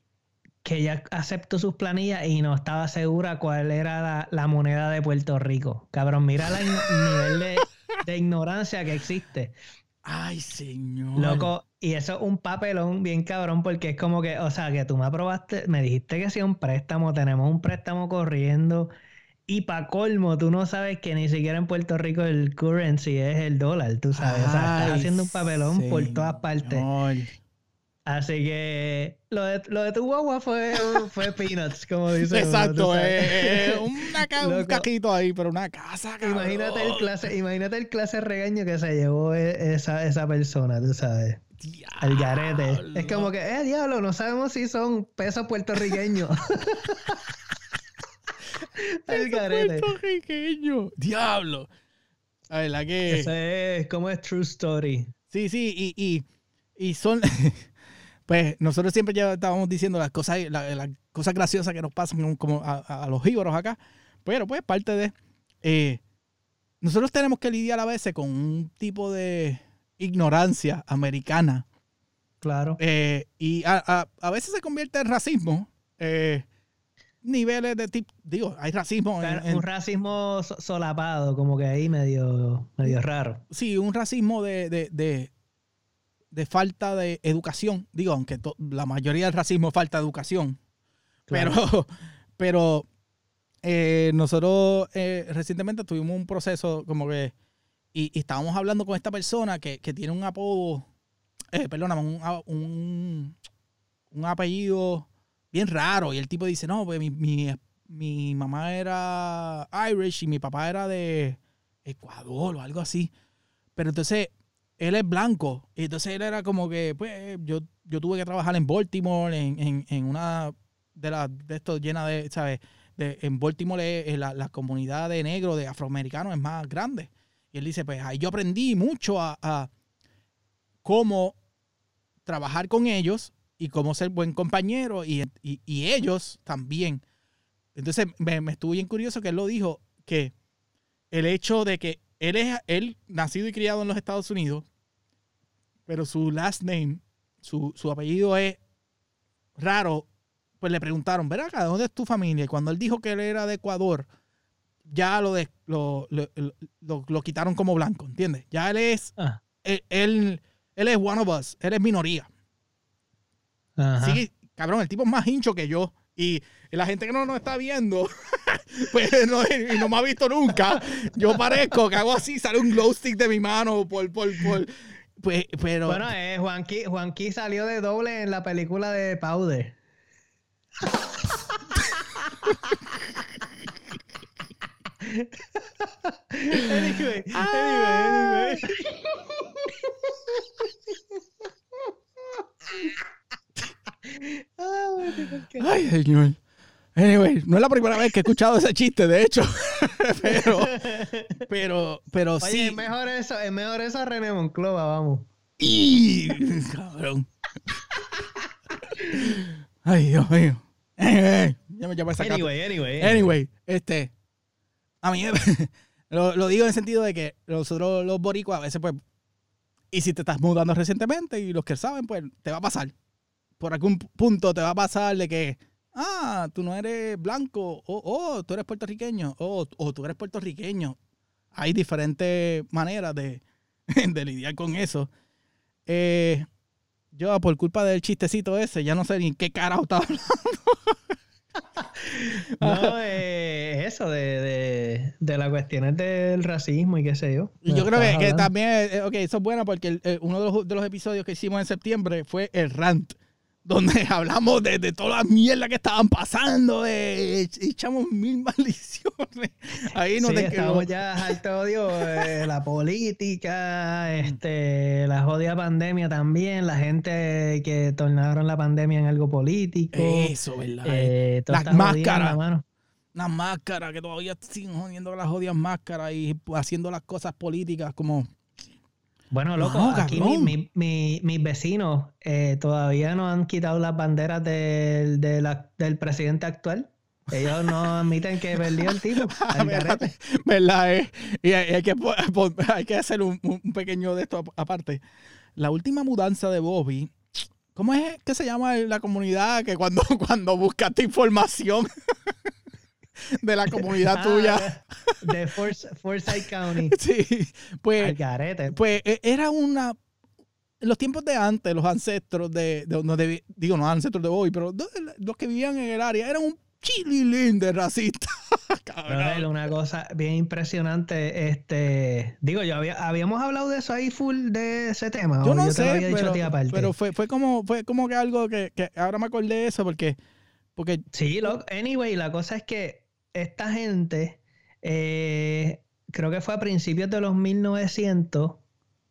que ella aceptó sus planillas y no estaba segura cuál era la, la moneda de Puerto Rico. Cabrón, mira el nivel de, de ignorancia que existe. Ay, señor. Loco, y eso es un papelón bien cabrón porque es como que, o sea, que tú me aprobaste, me dijiste que hacía un préstamo, tenemos un préstamo corriendo y para colmo tú no sabes que ni siquiera en Puerto Rico el currency es el dólar, tú sabes, o sea, estás haciendo un papelón por todas partes. Así que lo de, lo de tu guagua fue, fue peanuts, como dice uno, tú Exacto, eh, eh, una ca- un caquito ahí, pero una casa, cabrón. Imagínate el clase, imagínate el clase regaño que se llevó e- esa, esa persona, tú sabes. Al garete. Es como que, eh, diablo, no sabemos si son pesos puertorriqueños. Al garete. Puertorriqueño. Diablo. La verdad que. Ese es como es True Story. Sí, sí, y, y, y son. pues nosotros siempre ya estábamos diciendo las cosas, la- las cosas graciosas que nos pasan como a, a los íbaros acá. Pero pues parte de. eh, nosotros tenemos que lidiar a veces con un tipo de ignorancia americana. Claro. eh, y a, a- a veces se convierte en racismo. eh, niveles de tipo. Digo, hay racismo en- en, Un racismo so- solapado, como que ahí medio, medio raro. sí, un racismo de, de, de- de falta de educación. Digo, aunque to- la mayoría del racismo es falta de educación. Claro. Pero, pero eh, nosotros eh, recientemente tuvimos un proceso como que. Y, estábamos hablando con esta persona que, que tiene un apodo. Eh, perdóname, un, un, un apellido bien raro. Y el tipo dice: No, pues mi, mi, mi mamá era Irish y mi papá era de Ecuador o algo así. Pero entonces él es blanco. Y entonces él era como que, pues, yo, yo tuve que trabajar en Baltimore, en, en, en una de las de estos llena de, ¿sabes? De, en Baltimore la, la comunidad de negros, de afroamericanos es más grande. Y él dice, pues ahí yo aprendí mucho a, cómo trabajar con ellos y cómo ser buen compañero y, y- ellos también. Entonces me, me estuvo bien curioso que él lo dijo, que el hecho de que él es él nacido y criado en los Estados Unidos, pero su last name, su, su apellido es raro, pues le preguntaron, ¿de dónde es tu familia? Y cuando él dijo que él era de Ecuador, ya lo, de, lo, lo- lo- lo quitaron como blanco, ¿entiendes? Ya él es, Ah, él, él, él es one of us, él es minoría. ajá. Sí, cabrón, el tipo es más hincho que yo. Y la gente que no nos está viendo, pues no, y no me ha visto nunca. Yo parezco que hago así, sale un glow stick de mi mano por, por, por. Pues, pero. Bueno, eh, Juanqui, Juanqui salió de doble en la película de Powder. anyway, anyway, anyway. Ah. Ay, señor. Anyway, no es la primera vez que he escuchado ese chiste, de hecho. pero, pero, pero Oye, sí. es mejor eso, es mejor eso a René Monclova, vamos. ¡Y! Cabrón. Ay, Dios mío. Anyway, ya me, ya me sacaste. Anyway, anyway. Anyway, este. A mí lo, digo en el sentido de que nosotros los boricuas a veces, pues. Y si te estás mudando recientemente y los que saben, pues te va a pasar. Por algún punto te va a pasar de que. Ah, tú no eres blanco. O oh, tú eres puertorriqueño. O o tú eres puertorriqueño. Hay diferentes maneras de, de lidiar con eso. Eh, yo, por culpa del chistecito ese, ya no sé ni qué carajo estaba hablando. No, eh, eso de, de, de las cuestiones del racismo y qué sé yo. Y yo creo que, también, eh, ok, eso es bueno porque el- eh, uno de los, de los episodios que hicimos en septiembre fue el rant, donde hablamos de, de toda la mierda que estaban pasando, de, echamos mil maldiciones. Ahí no sí, te estamos ya alto odio, eh, la política, este, la jodida pandemia también, la gente que tornaron la pandemia en algo político. Eso, ¿verdad? eh, Las máscaras. Las máscaras, que todavía siguen jodiendo las jodidas máscaras y haciendo las cosas políticas como... Bueno, loco, No, aquí mi- cabrón. mi- mi- mis vecinos eh, todavía no han quitado las banderas del, del presidente actual. Ellos no admiten que perdió el tipo. garete. ¿Verdad? eh? Y hay, hay que, hay que hacer un, un pequeño de esto aparte. La última mudanza de Bobby, ¿Cómo es que se llama la comunidad que cuando, cuando buscaste información de la comunidad Ah, tuya? De, Forsyth County. Sí, pues, pues e- era una... En los tiempos de antes, los ancestros de... de- no de- digo, no ancestros de hoy, pero de- los que vivían en el área eran un chililín de racista. Cabrón. Una cosa bien impresionante. Este, digo, yo había, habíamos hablado de eso ahí full de ese tema. Yo no sé, había dicho a pero, ti aparte. pero fue, fue como fue como que algo que, que ahora me acordé de eso porque porque Sí, lo, anyway, la cosa es que esta gente, eh, creo que fue a principios de los 1900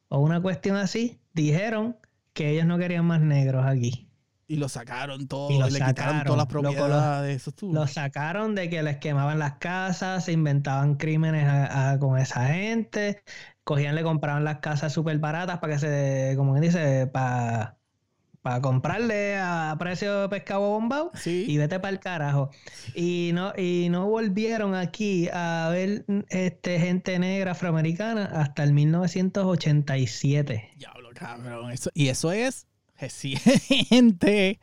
o una cuestión así, dijeron que ellos no querían más negros aquí. y lo sacaron todo, Y y lo le quitaron sacaron, todas las lo- propiedades, eso estuvo. Los sacaron de que les quemaban las casas, se inventaban crímenes a- a- con esa gente, cogían, le compraban las casas súper baratas para que se, como dice, para comprarle a precio de pescado bombao sí. y vete para el carajo. Y no, y no volvieron aquí a ver este, gente negra afroamericana hasta el 1987. Diablo, cabrón. Eso, y eso es reciente.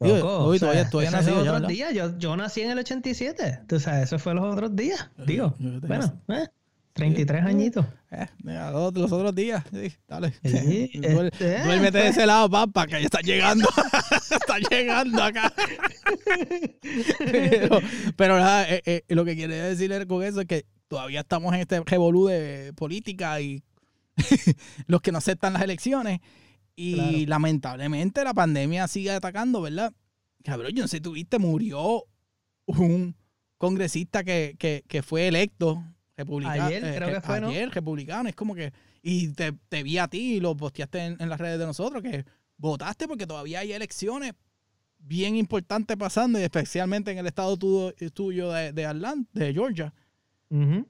Digo, Loco, uy, o sea, todavía, todavía ya, otros días. Yo, yo nací en el 87. Tú sabes, eso fue los otros días. Digo, Yo bueno, eh, 33 añitos. Eh, mira, los, los otros días. Sí, dale. Sí, Duer- este, duérmete de pues. ese lado, papá, que ya está llegando. está llegando acá. pero, pero nada, eh, eh, lo que quiere decir con eso es que todavía estamos en este revolú de política y los que no aceptan las elecciones. Y Claro. lamentablemente la pandemia sigue atacando, ¿verdad? Cabrón, yo no sé, tuviste, murió un congresista que, que, que fue electo republicano. Ayer, creo que fue, ¿no? Ayer, republicano. Es como que. Y te, te vi a ti y lo posteaste en, en las redes de nosotros que votaste porque todavía hay elecciones bien importantes pasando, y especialmente en el estado tu- tuyo de, de Atlanta, de Georgia.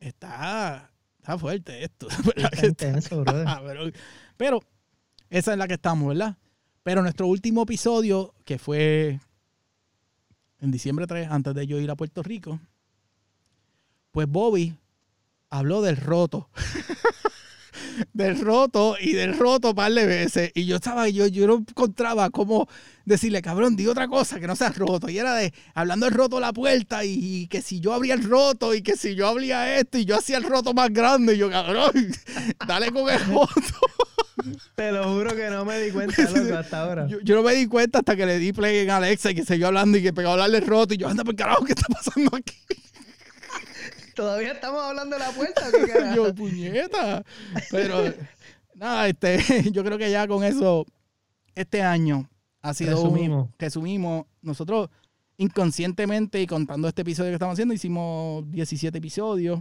Está, está fuerte esto. Está intenso. Ah, pero, pero esa es la que estamos, ¿verdad? Pero nuestro último episodio, que fue en diciembre 3, antes de yo ir a Puerto Rico, pues Bobby habló del roto. del roto y del roto un par de veces. Y yo estaba, yo, yo no encontraba cómo decirle, cabrón, di otra cosa que no sea roto. Y era de hablando del roto a la puerta y, y que si yo abría el roto y que si yo abría esto y yo hacía el roto más grande. Y yo, cabrón, dale con el roto. Te lo juro que no me di cuenta, loco, hasta ahora. Yo, yo no me di cuenta hasta que le di play en Alexa y que siguió hablando y que pegó a hablarle roto. Y yo, anda por carajo, ¿qué está pasando aquí? ¿Todavía estamos hablando de la puerta? qué yo, puñeta. Pero, nada, este, yo creo que ya con eso, este año ha sido. un- Resumimos. resumimos. Nosotros, inconscientemente y contando este episodio que estamos haciendo, hicimos 17 episodios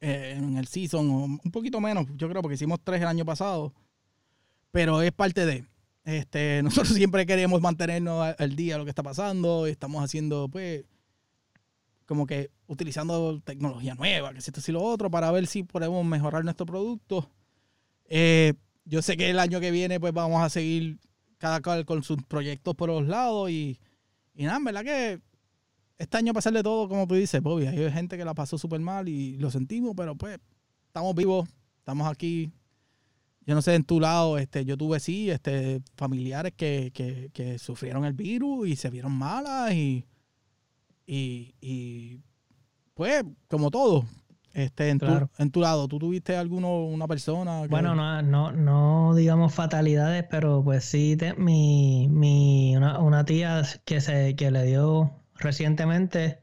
eh, en el season, o un poquito menos, yo creo, porque hicimos tres el año pasado. Pero es parte de. Este, nosotros siempre queremos mantenernos al día de lo que está pasando. Estamos haciendo, pues, como que utilizando tecnología nueva, que si esto y lo otro, para ver si podemos mejorar nuestro producto. Eh, yo sé que el año que viene, pues vamos a seguir cada cual con sus proyectos por los lados y, y nada, verdad que este año a pesar de todo, como tú dices, Bobby, hay gente que la pasó súper mal y lo sentimos, pero pues estamos vivos, estamos aquí. Yo no sé, en tu lado, este, yo tuve sí, este, familiares que, que, que sufrieron el virus y se vieron malas y, y, y pues, como todo, este, en, Claro. tu, en tu lado, ¿tú tuviste alguno, una persona? que- Bueno, no, no, no digamos fatalidades, pero pues sí, te- mi, mi, una, una tía que se, que le dio recientemente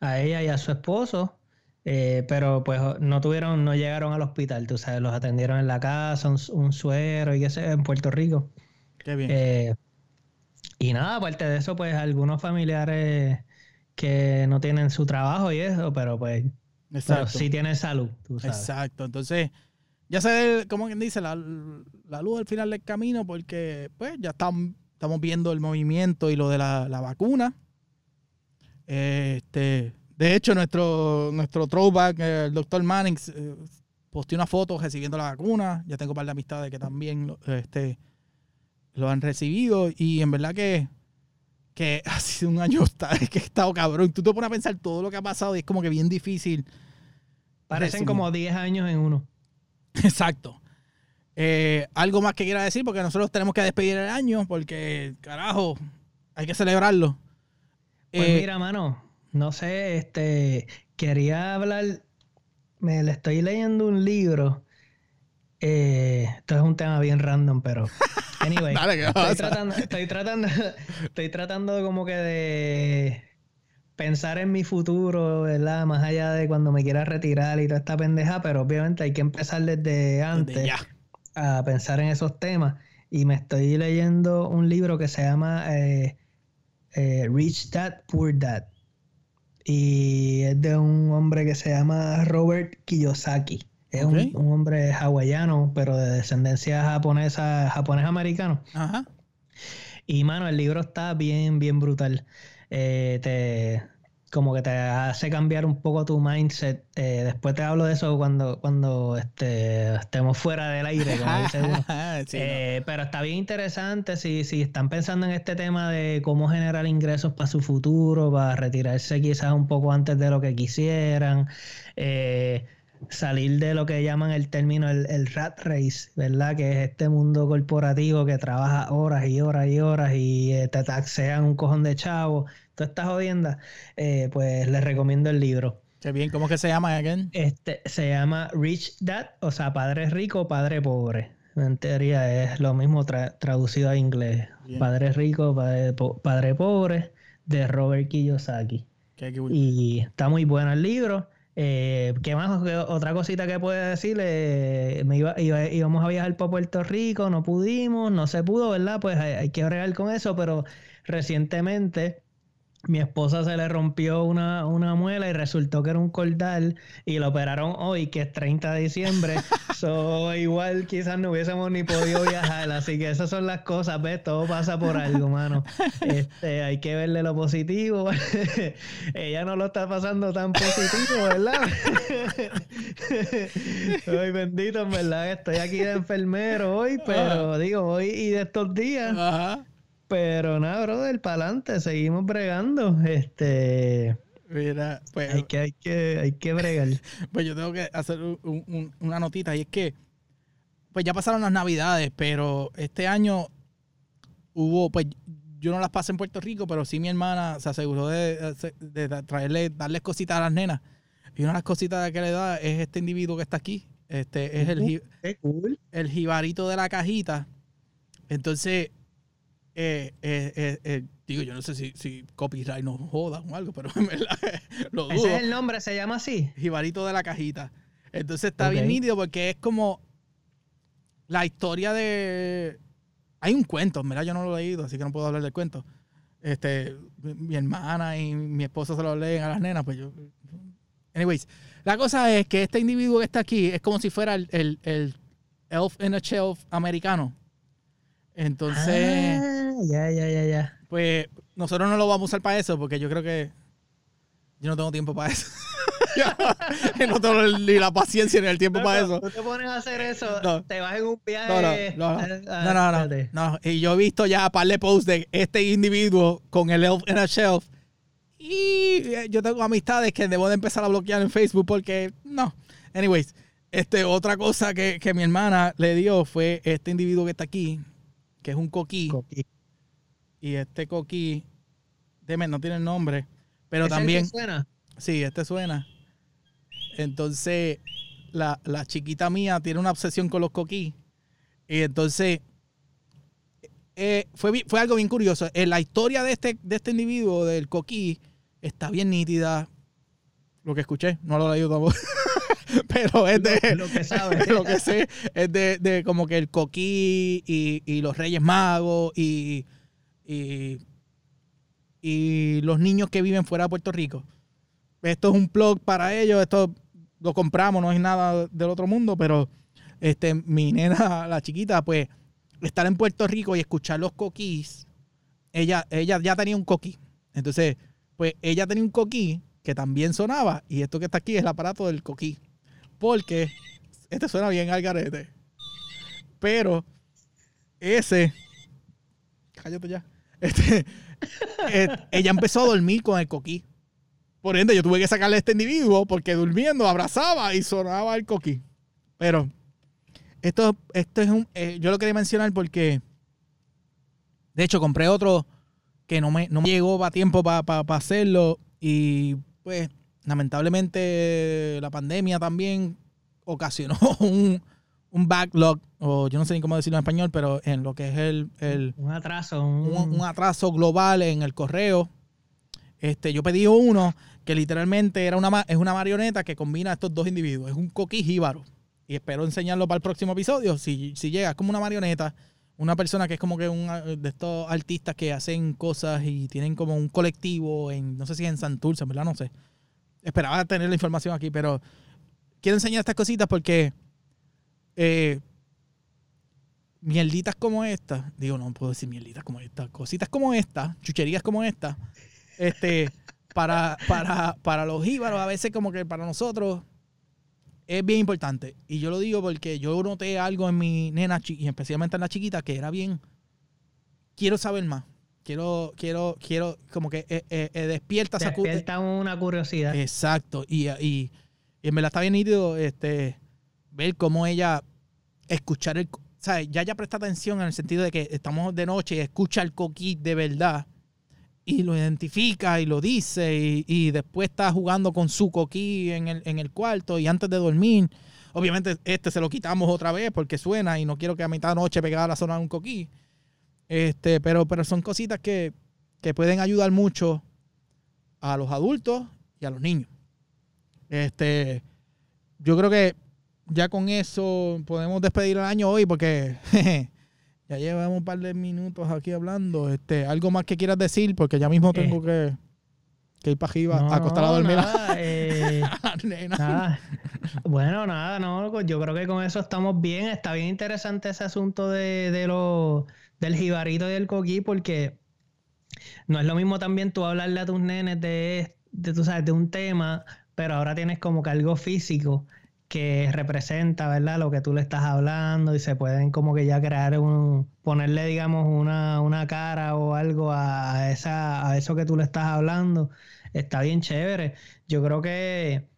a ella y a su esposo, eh, pero pues no tuvieron, no llegaron al hospital, tú sabes, los atendieron en la casa, un, un suero y qué sé, en Puerto Rico. Qué bien. Eh, y nada, aparte de eso, pues algunos familiares que no tienen su trabajo y eso, pero pues pero Exacto. sí tienen salud, tú sabes. Exacto. Entonces, ya sé, como quien dice, la, la luz al final del camino, porque pues ya estamos, estamos viendo el movimiento y lo de la, la vacuna. Este, de hecho, nuestro, nuestro throwback, eh, el doctor Mannix, eh, posteó una foto recibiendo la vacuna. Ya tengo un par de amistades que también este, lo han recibido. Y en verdad que, que ha sido un año que he estado cabrón. Tú te pones a pensar todo lo que ha pasado y es como que bien difícil. Parecen como 10 años en uno. Exacto. Eh, algo más que quiera decir, porque nosotros tenemos que despedir el año, porque, carajo, hay que celebrarlo. Pues Eh, mira, mano, no sé, este, quería hablar, me le estoy leyendo un libro. Eh, esto es un tema bien random, pero anyway, Dale, ¿qué estoy tratando, estoy tratando, estoy tratando como que de pensar en mi futuro, ¿verdad? Más allá de cuando me quiera retirar y toda esta pendeja, pero obviamente hay que empezar desde antes desde a pensar en esos temas. Y me estoy leyendo un libro que se llama eh, eh, Rich Dad, Poor Dad. Y es de un hombre que se llama Robert Kiyosaki. Es un- un, hombre hawaiano, pero de descendencia japonesa, japonés-americano. Ajá. Y mano, el libro está bien, bien brutal. Eh, te, como que te hace cambiar un poco tu mindset. Eh, después te hablo de eso cuando, cuando este, estemos fuera del aire, como dice uno. Sí, Eh, pero está bien interesante si, si están pensando en este tema de cómo generar ingresos para su futuro, para retirarse quizás un poco antes de lo que quisieran, eh, salir de lo que llaman el término el, el rat race, ¿verdad? Que es este mundo corporativo que trabaja horas y horas y horas y eh, te taxean un cojón de chavo, todas estas jodiendas, eh, pues les recomiendo el libro. Qué bien, ¿cómo es que se llama again? Este se llama Rich Dad, o sea, padre rico, padre pobre. En teoría es lo mismo tra- traducido a inglés. Bien. Padre rico, padre, po- padre pobre, de Robert Kiyosaki. Qué. Y está muy bueno el libro. Eh, ¿Qué más? ¿Qué otra cosita que puede decir? Eh, me iba, iba- íbamos a viajar para Puerto Rico, no pudimos, no se pudo, ¿verdad? Pues hay, hay que bregar con eso, pero recientemente mi esposa se le rompió una, una muela y resultó que era un cordal y lo operaron hoy, que es 30 de diciembre. so, igual quizás no hubiésemos ni podido viajar. Así que esas son las cosas, ¿ves? Todo pasa por algo, mano. Este, hay que verle lo positivo. Ella no lo está pasando tan positivo, ¿verdad? Ay, bendito, en verdad. Estoy aquí de enfermero hoy, pero digo, hoy y de estos días. Ajá. Pero nada, brother, para adelante, seguimos bregando. Este, Mira, pues, hay que, hay que, hay que bregar. pues yo tengo que hacer un- un- una notita y es que, pues ya pasaron las navidades, pero este año hubo, pues yo no las pasé en Puerto Rico, pero sí mi hermana se aseguró de, de- de traerle, darles cositas a las nenas. Y una de las cositas que le da es este individuo que está aquí. Este es el, el jibarito de la cajita. Entonces, eh, eh, eh, digo, yo no sé si, si copyright nos joda o algo, pero en verdad lo dudo. Ese es el nombre, se llama así. Jibarito de la cajita. Entonces está bien nítido porque es como la historia de. Hay un cuento, mira, yo no lo he leído, así que no puedo hablar del cuento. Este, mi, mi hermana y mi esposa se lo leen a las nenas, pues yo. Anyways, la cosa es que este individuo que está aquí es como si fuera el, el, el elf in a shelf americano. Entonces, Ah, ya, ya, ya, ya. pues nosotros no lo vamos a usar para eso porque yo creo que yo no tengo tiempo para eso. No tengo ni la paciencia ni el tiempo para eso. Tú te pones a hacer eso, No. te vas en un No, no, viaje. no, no, ah, no, no, no, espérate. no. Y yo he visto ya par de posts de este individuo con el elf in a shelf. Y eh, yo tengo amistades que debo de empezar a bloquear en Facebook porque no. Anyways, este, otra cosa que, que mi hermana le dio fue este individuo que está aquí, que es un coquí. Coqui. Y este coquí, deme, no tiene el nombre, pero ¿Es el que también, suena? sí, este suena. Entonces, la, la chiquita mía tiene una obsesión con los coquí. Y entonces, eh, fue, bi- fue algo bien curioso. En la historia de este, de este individuo, del coquí, está bien nítida. Lo que escuché, no lo he leído tampoco. Pero es de, Lo que sabes. lo que sé es de, de como que el coquí y, y los reyes magos y, y, y los niños que viven fuera de Puerto Rico. Esto es un blog para ellos, esto lo compramos, no es nada del otro mundo, pero este, mi nena, la chiquita, pues estar en Puerto Rico y escuchar los coquís, ella, ella ya tenía un coquí. Entonces, pues ella tenía un coquí que también sonaba y esto que está aquí es el aparato del coquí. Porque este suena bien al garete. Pero ese. Cállate ya. Este, eh, ella empezó a dormir con el coquí. Por ende, yo tuve que sacarle a este individuo porque durmiendo abrazaba y sonaba el coquí. Pero Esto, esto es un. eh, yo lo quería mencionar porque. De hecho, compré otro que no me, no me llegó para tiempo para hacerlo. Y pues, lamentablemente, la pandemia también ocasionó un, un backlog, o yo no sé ni cómo decirlo en español, pero en lo que es el, el, Un atraso, un, un, atraso global en el correo. Este, yo pedí uno que literalmente era una, es una marioneta que combina a estos dos individuos. Es un coquí jíbaro. Y espero enseñarlo para el próximo episodio. Si, si llega, es como una marioneta. Una persona que es como que un de estos artistas que hacen cosas y tienen como un colectivo en, no sé si en Santurce, en ¿verdad? No sé. Esperaba tener la información aquí, pero quiero enseñar estas cositas porque eh, mierditas como esta, digo, no puedo decir mierditas como esta, cositas como esta, chucherías como esta, este, para, para, para los jíbaros, a veces como que para nosotros es bien importante. Y yo lo digo porque yo noté algo en mi nena, y especialmente en la chiquita, que era bien, quiero saber más. Quiero, quiero, quiero, como que eh, eh, eh, despierta despierta una curiosidad. Exacto. Y, y, y en verdad está bien nítido este, ver cómo ella escuchar el. sea, ya ya presta atención en el sentido de que estamos de noche y escucha el coquí de verdad. Y lo identifica y lo dice. Y, y después está jugando con su coquí en el, en el cuarto y antes de dormir. Obviamente, este se lo quitamos otra vez porque suena y no quiero que a mitad de noche pegada a la zona un coquí. Este, pero, pero son cositas que, que pueden ayudar mucho a los adultos y a los niños. Este, yo creo que ya con eso podemos despedir el año hoy porque ya llevamos un par de minutos aquí hablando. Este, algo más que quieras decir porque ya mismo tengo que, que ir para arriba No, a acostar a dormir. nada, eh, nada. Bueno, nada, no, yo creo que con eso estamos bien. Está bien interesante ese asunto de, de lo, del jibarito y del coquí, porque no es lo mismo también tú hablarle a tus nenes de, de, tú sabes, de un tema, pero ahora tienes como que algo físico que representa, ¿verdad? Lo que tú le estás hablando y se pueden como que ya crear un, ponerle, digamos, una, una cara o algo a, esa, a eso que tú le estás hablando. Está bien chévere. Yo creo que,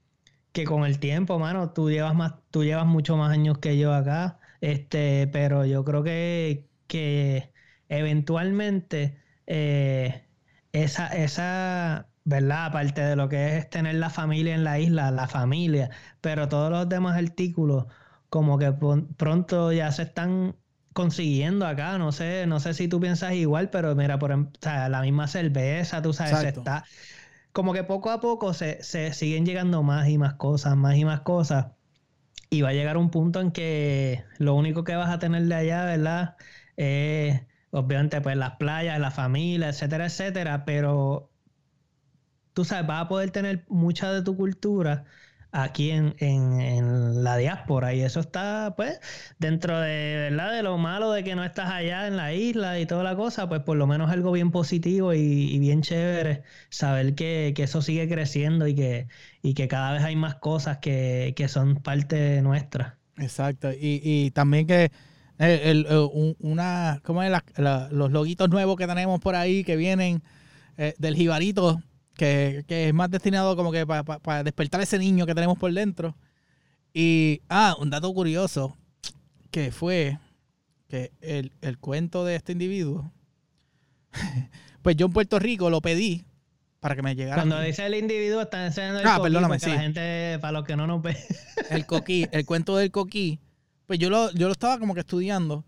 que con el tiempo, mano, tú llevas más, tú llevas mucho más años que yo acá. Este, pero yo creo que, que eventualmente eh, esa, esa, ¿verdad? Aparte de lo que es tener la familia en la isla, la familia, pero todos los demás artículos como que pronto ya se están consiguiendo acá, no sé, no sé si tú piensas igual, pero mira, por em- o sea, la misma cerveza, tú sabes, se está como que poco a poco se, se siguen llegando más y más cosas, más y más cosas. Y va a llegar un punto en que lo único que vas a tener de allá, ¿verdad? Es obviamente pues las playas, la familia, etcétera, etcétera, pero tú sabes, vas a poder tener mucha de tu cultura aquí en, en- la diáspora. Y eso está pues dentro de verdad de lo malo de que no estás allá en la isla y toda la cosa pues por lo menos algo bien positivo y, bien chévere saber que, que eso sigue creciendo y que, y que cada vez hay más cosas que, que son parte nuestra. Exacto. Y, y también que eh, el, eh, un- una, ¿cómo es los loguitos nuevos que tenemos por ahí que vienen eh, del jibarito, que, que es más destinado como que para despertar ese niño que tenemos por dentro. Y, ah, un dato curioso, que fue que el, el cuento de este individuo, pues yo en Puerto Rico lo pedí para que me llegara. cuando dice el individuo está enseñando el Ah, coquí, perdóname, sí. la gente para los que no nos ve el coquí, el cuento del coquí, pues yo lo, yo lo estaba como que estudiando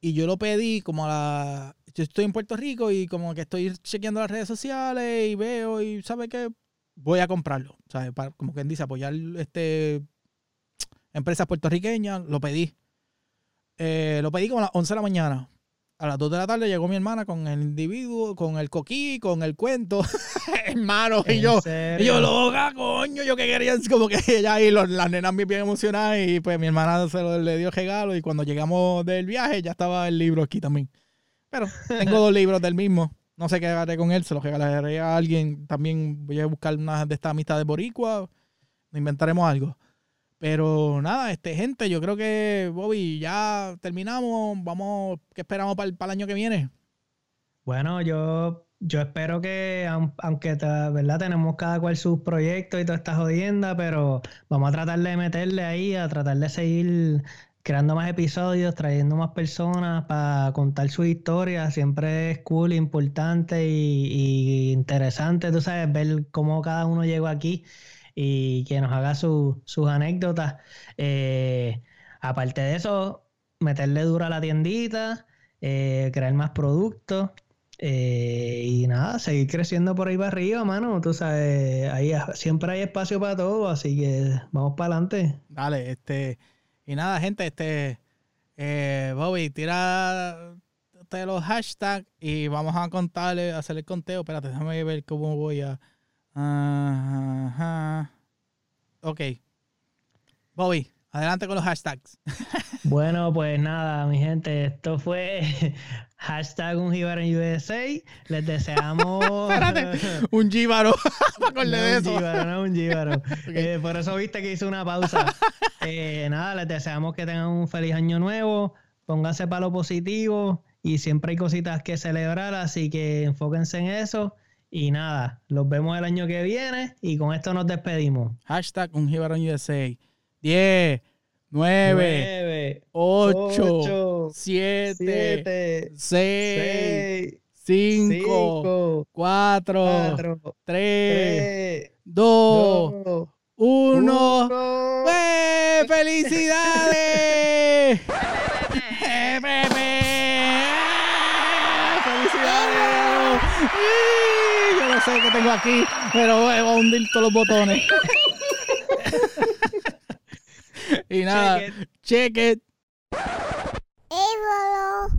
y yo lo pedí como a la... Yo estoy en Puerto Rico y como que estoy chequeando las redes sociales y veo y ¿sabe qué? Voy a comprarlo. ¿sabes? Para, como quien dice, apoyar este empresas puertorriqueñas, lo pedí. Eh, lo pedí como a las 11 de la mañana. A las 2 de la tarde llegó mi hermana con el individuo, con el coquí, con el cuento. Hermano, y ¿En yo, serio? y yo, loca, coño, yo que quería, como que ella y los, las nenas bien emocionadas y pues mi hermana se lo, le dio regalo y cuando llegamos del viaje ya estaba el libro aquí también. Pero tengo dos libros del mismo. No sé qué haré con él, se los regalaré a alguien. También voy a buscar una de estas amistades boricua. Inventaremos algo. Pero nada, este gente, yo creo que, Bobby, ya terminamos. Vamos, ¿qué esperamos para el, para el año que viene? Bueno, yo, yo espero que, aun- aunque ¿verdad? tenemos cada cual sus proyectos y toda esta jodienda, pero vamos a tratar de meterle ahí, a tratar de seguir creando más episodios, trayendo más personas para contar su historia. Siempre es cool, importante y, interesante, tú sabes, ver cómo cada uno llegó aquí y que nos haga su- sus anécdotas. Eh, aparte de eso, meterle duro a la tiendita, eh, crear más productos. eh, y nada, seguir creciendo por ahí para arriba, mano. Tú sabes, ahí siempre hay espacio para todo, así que vamos para adelante. Dale, este. Y nada, gente, este. eh, Bobby, tira los hashtags y vamos a contarle, a hacer el conteo. Espérate, déjame ver cómo voy a. Ok. Bobby, adelante con los hashtags. Bueno, pues nada, mi gente, esto fue hashtag un Jíbaro en USA. Les deseamos. Espérate, un jíbaro. No de un jíbaro, no un jíbaro. Eh, por eso viste que hice una pausa. Eh, nada, les deseamos que tengan un feliz año nuevo. Pónganse para lo positivo y siempre hay cositas que celebrar, así que enfóquense en eso. Y nada, los vemos el año que viene y con esto nos despedimos. Hashtag un jíbaro en USA. 10, 9, Nueve, 8, ocho, 7, siete, 6, seis, 5, cinco, 4, cuatro, 3, tres, 2, dos, 1. uno. ¡Felicidades! ¡Ah! ¡Felicidades! ¡Y! Yo no sé qué tengo aquí, pero voy a hundir todos los botones. y nada, Check it. check it. Hey, Rolo.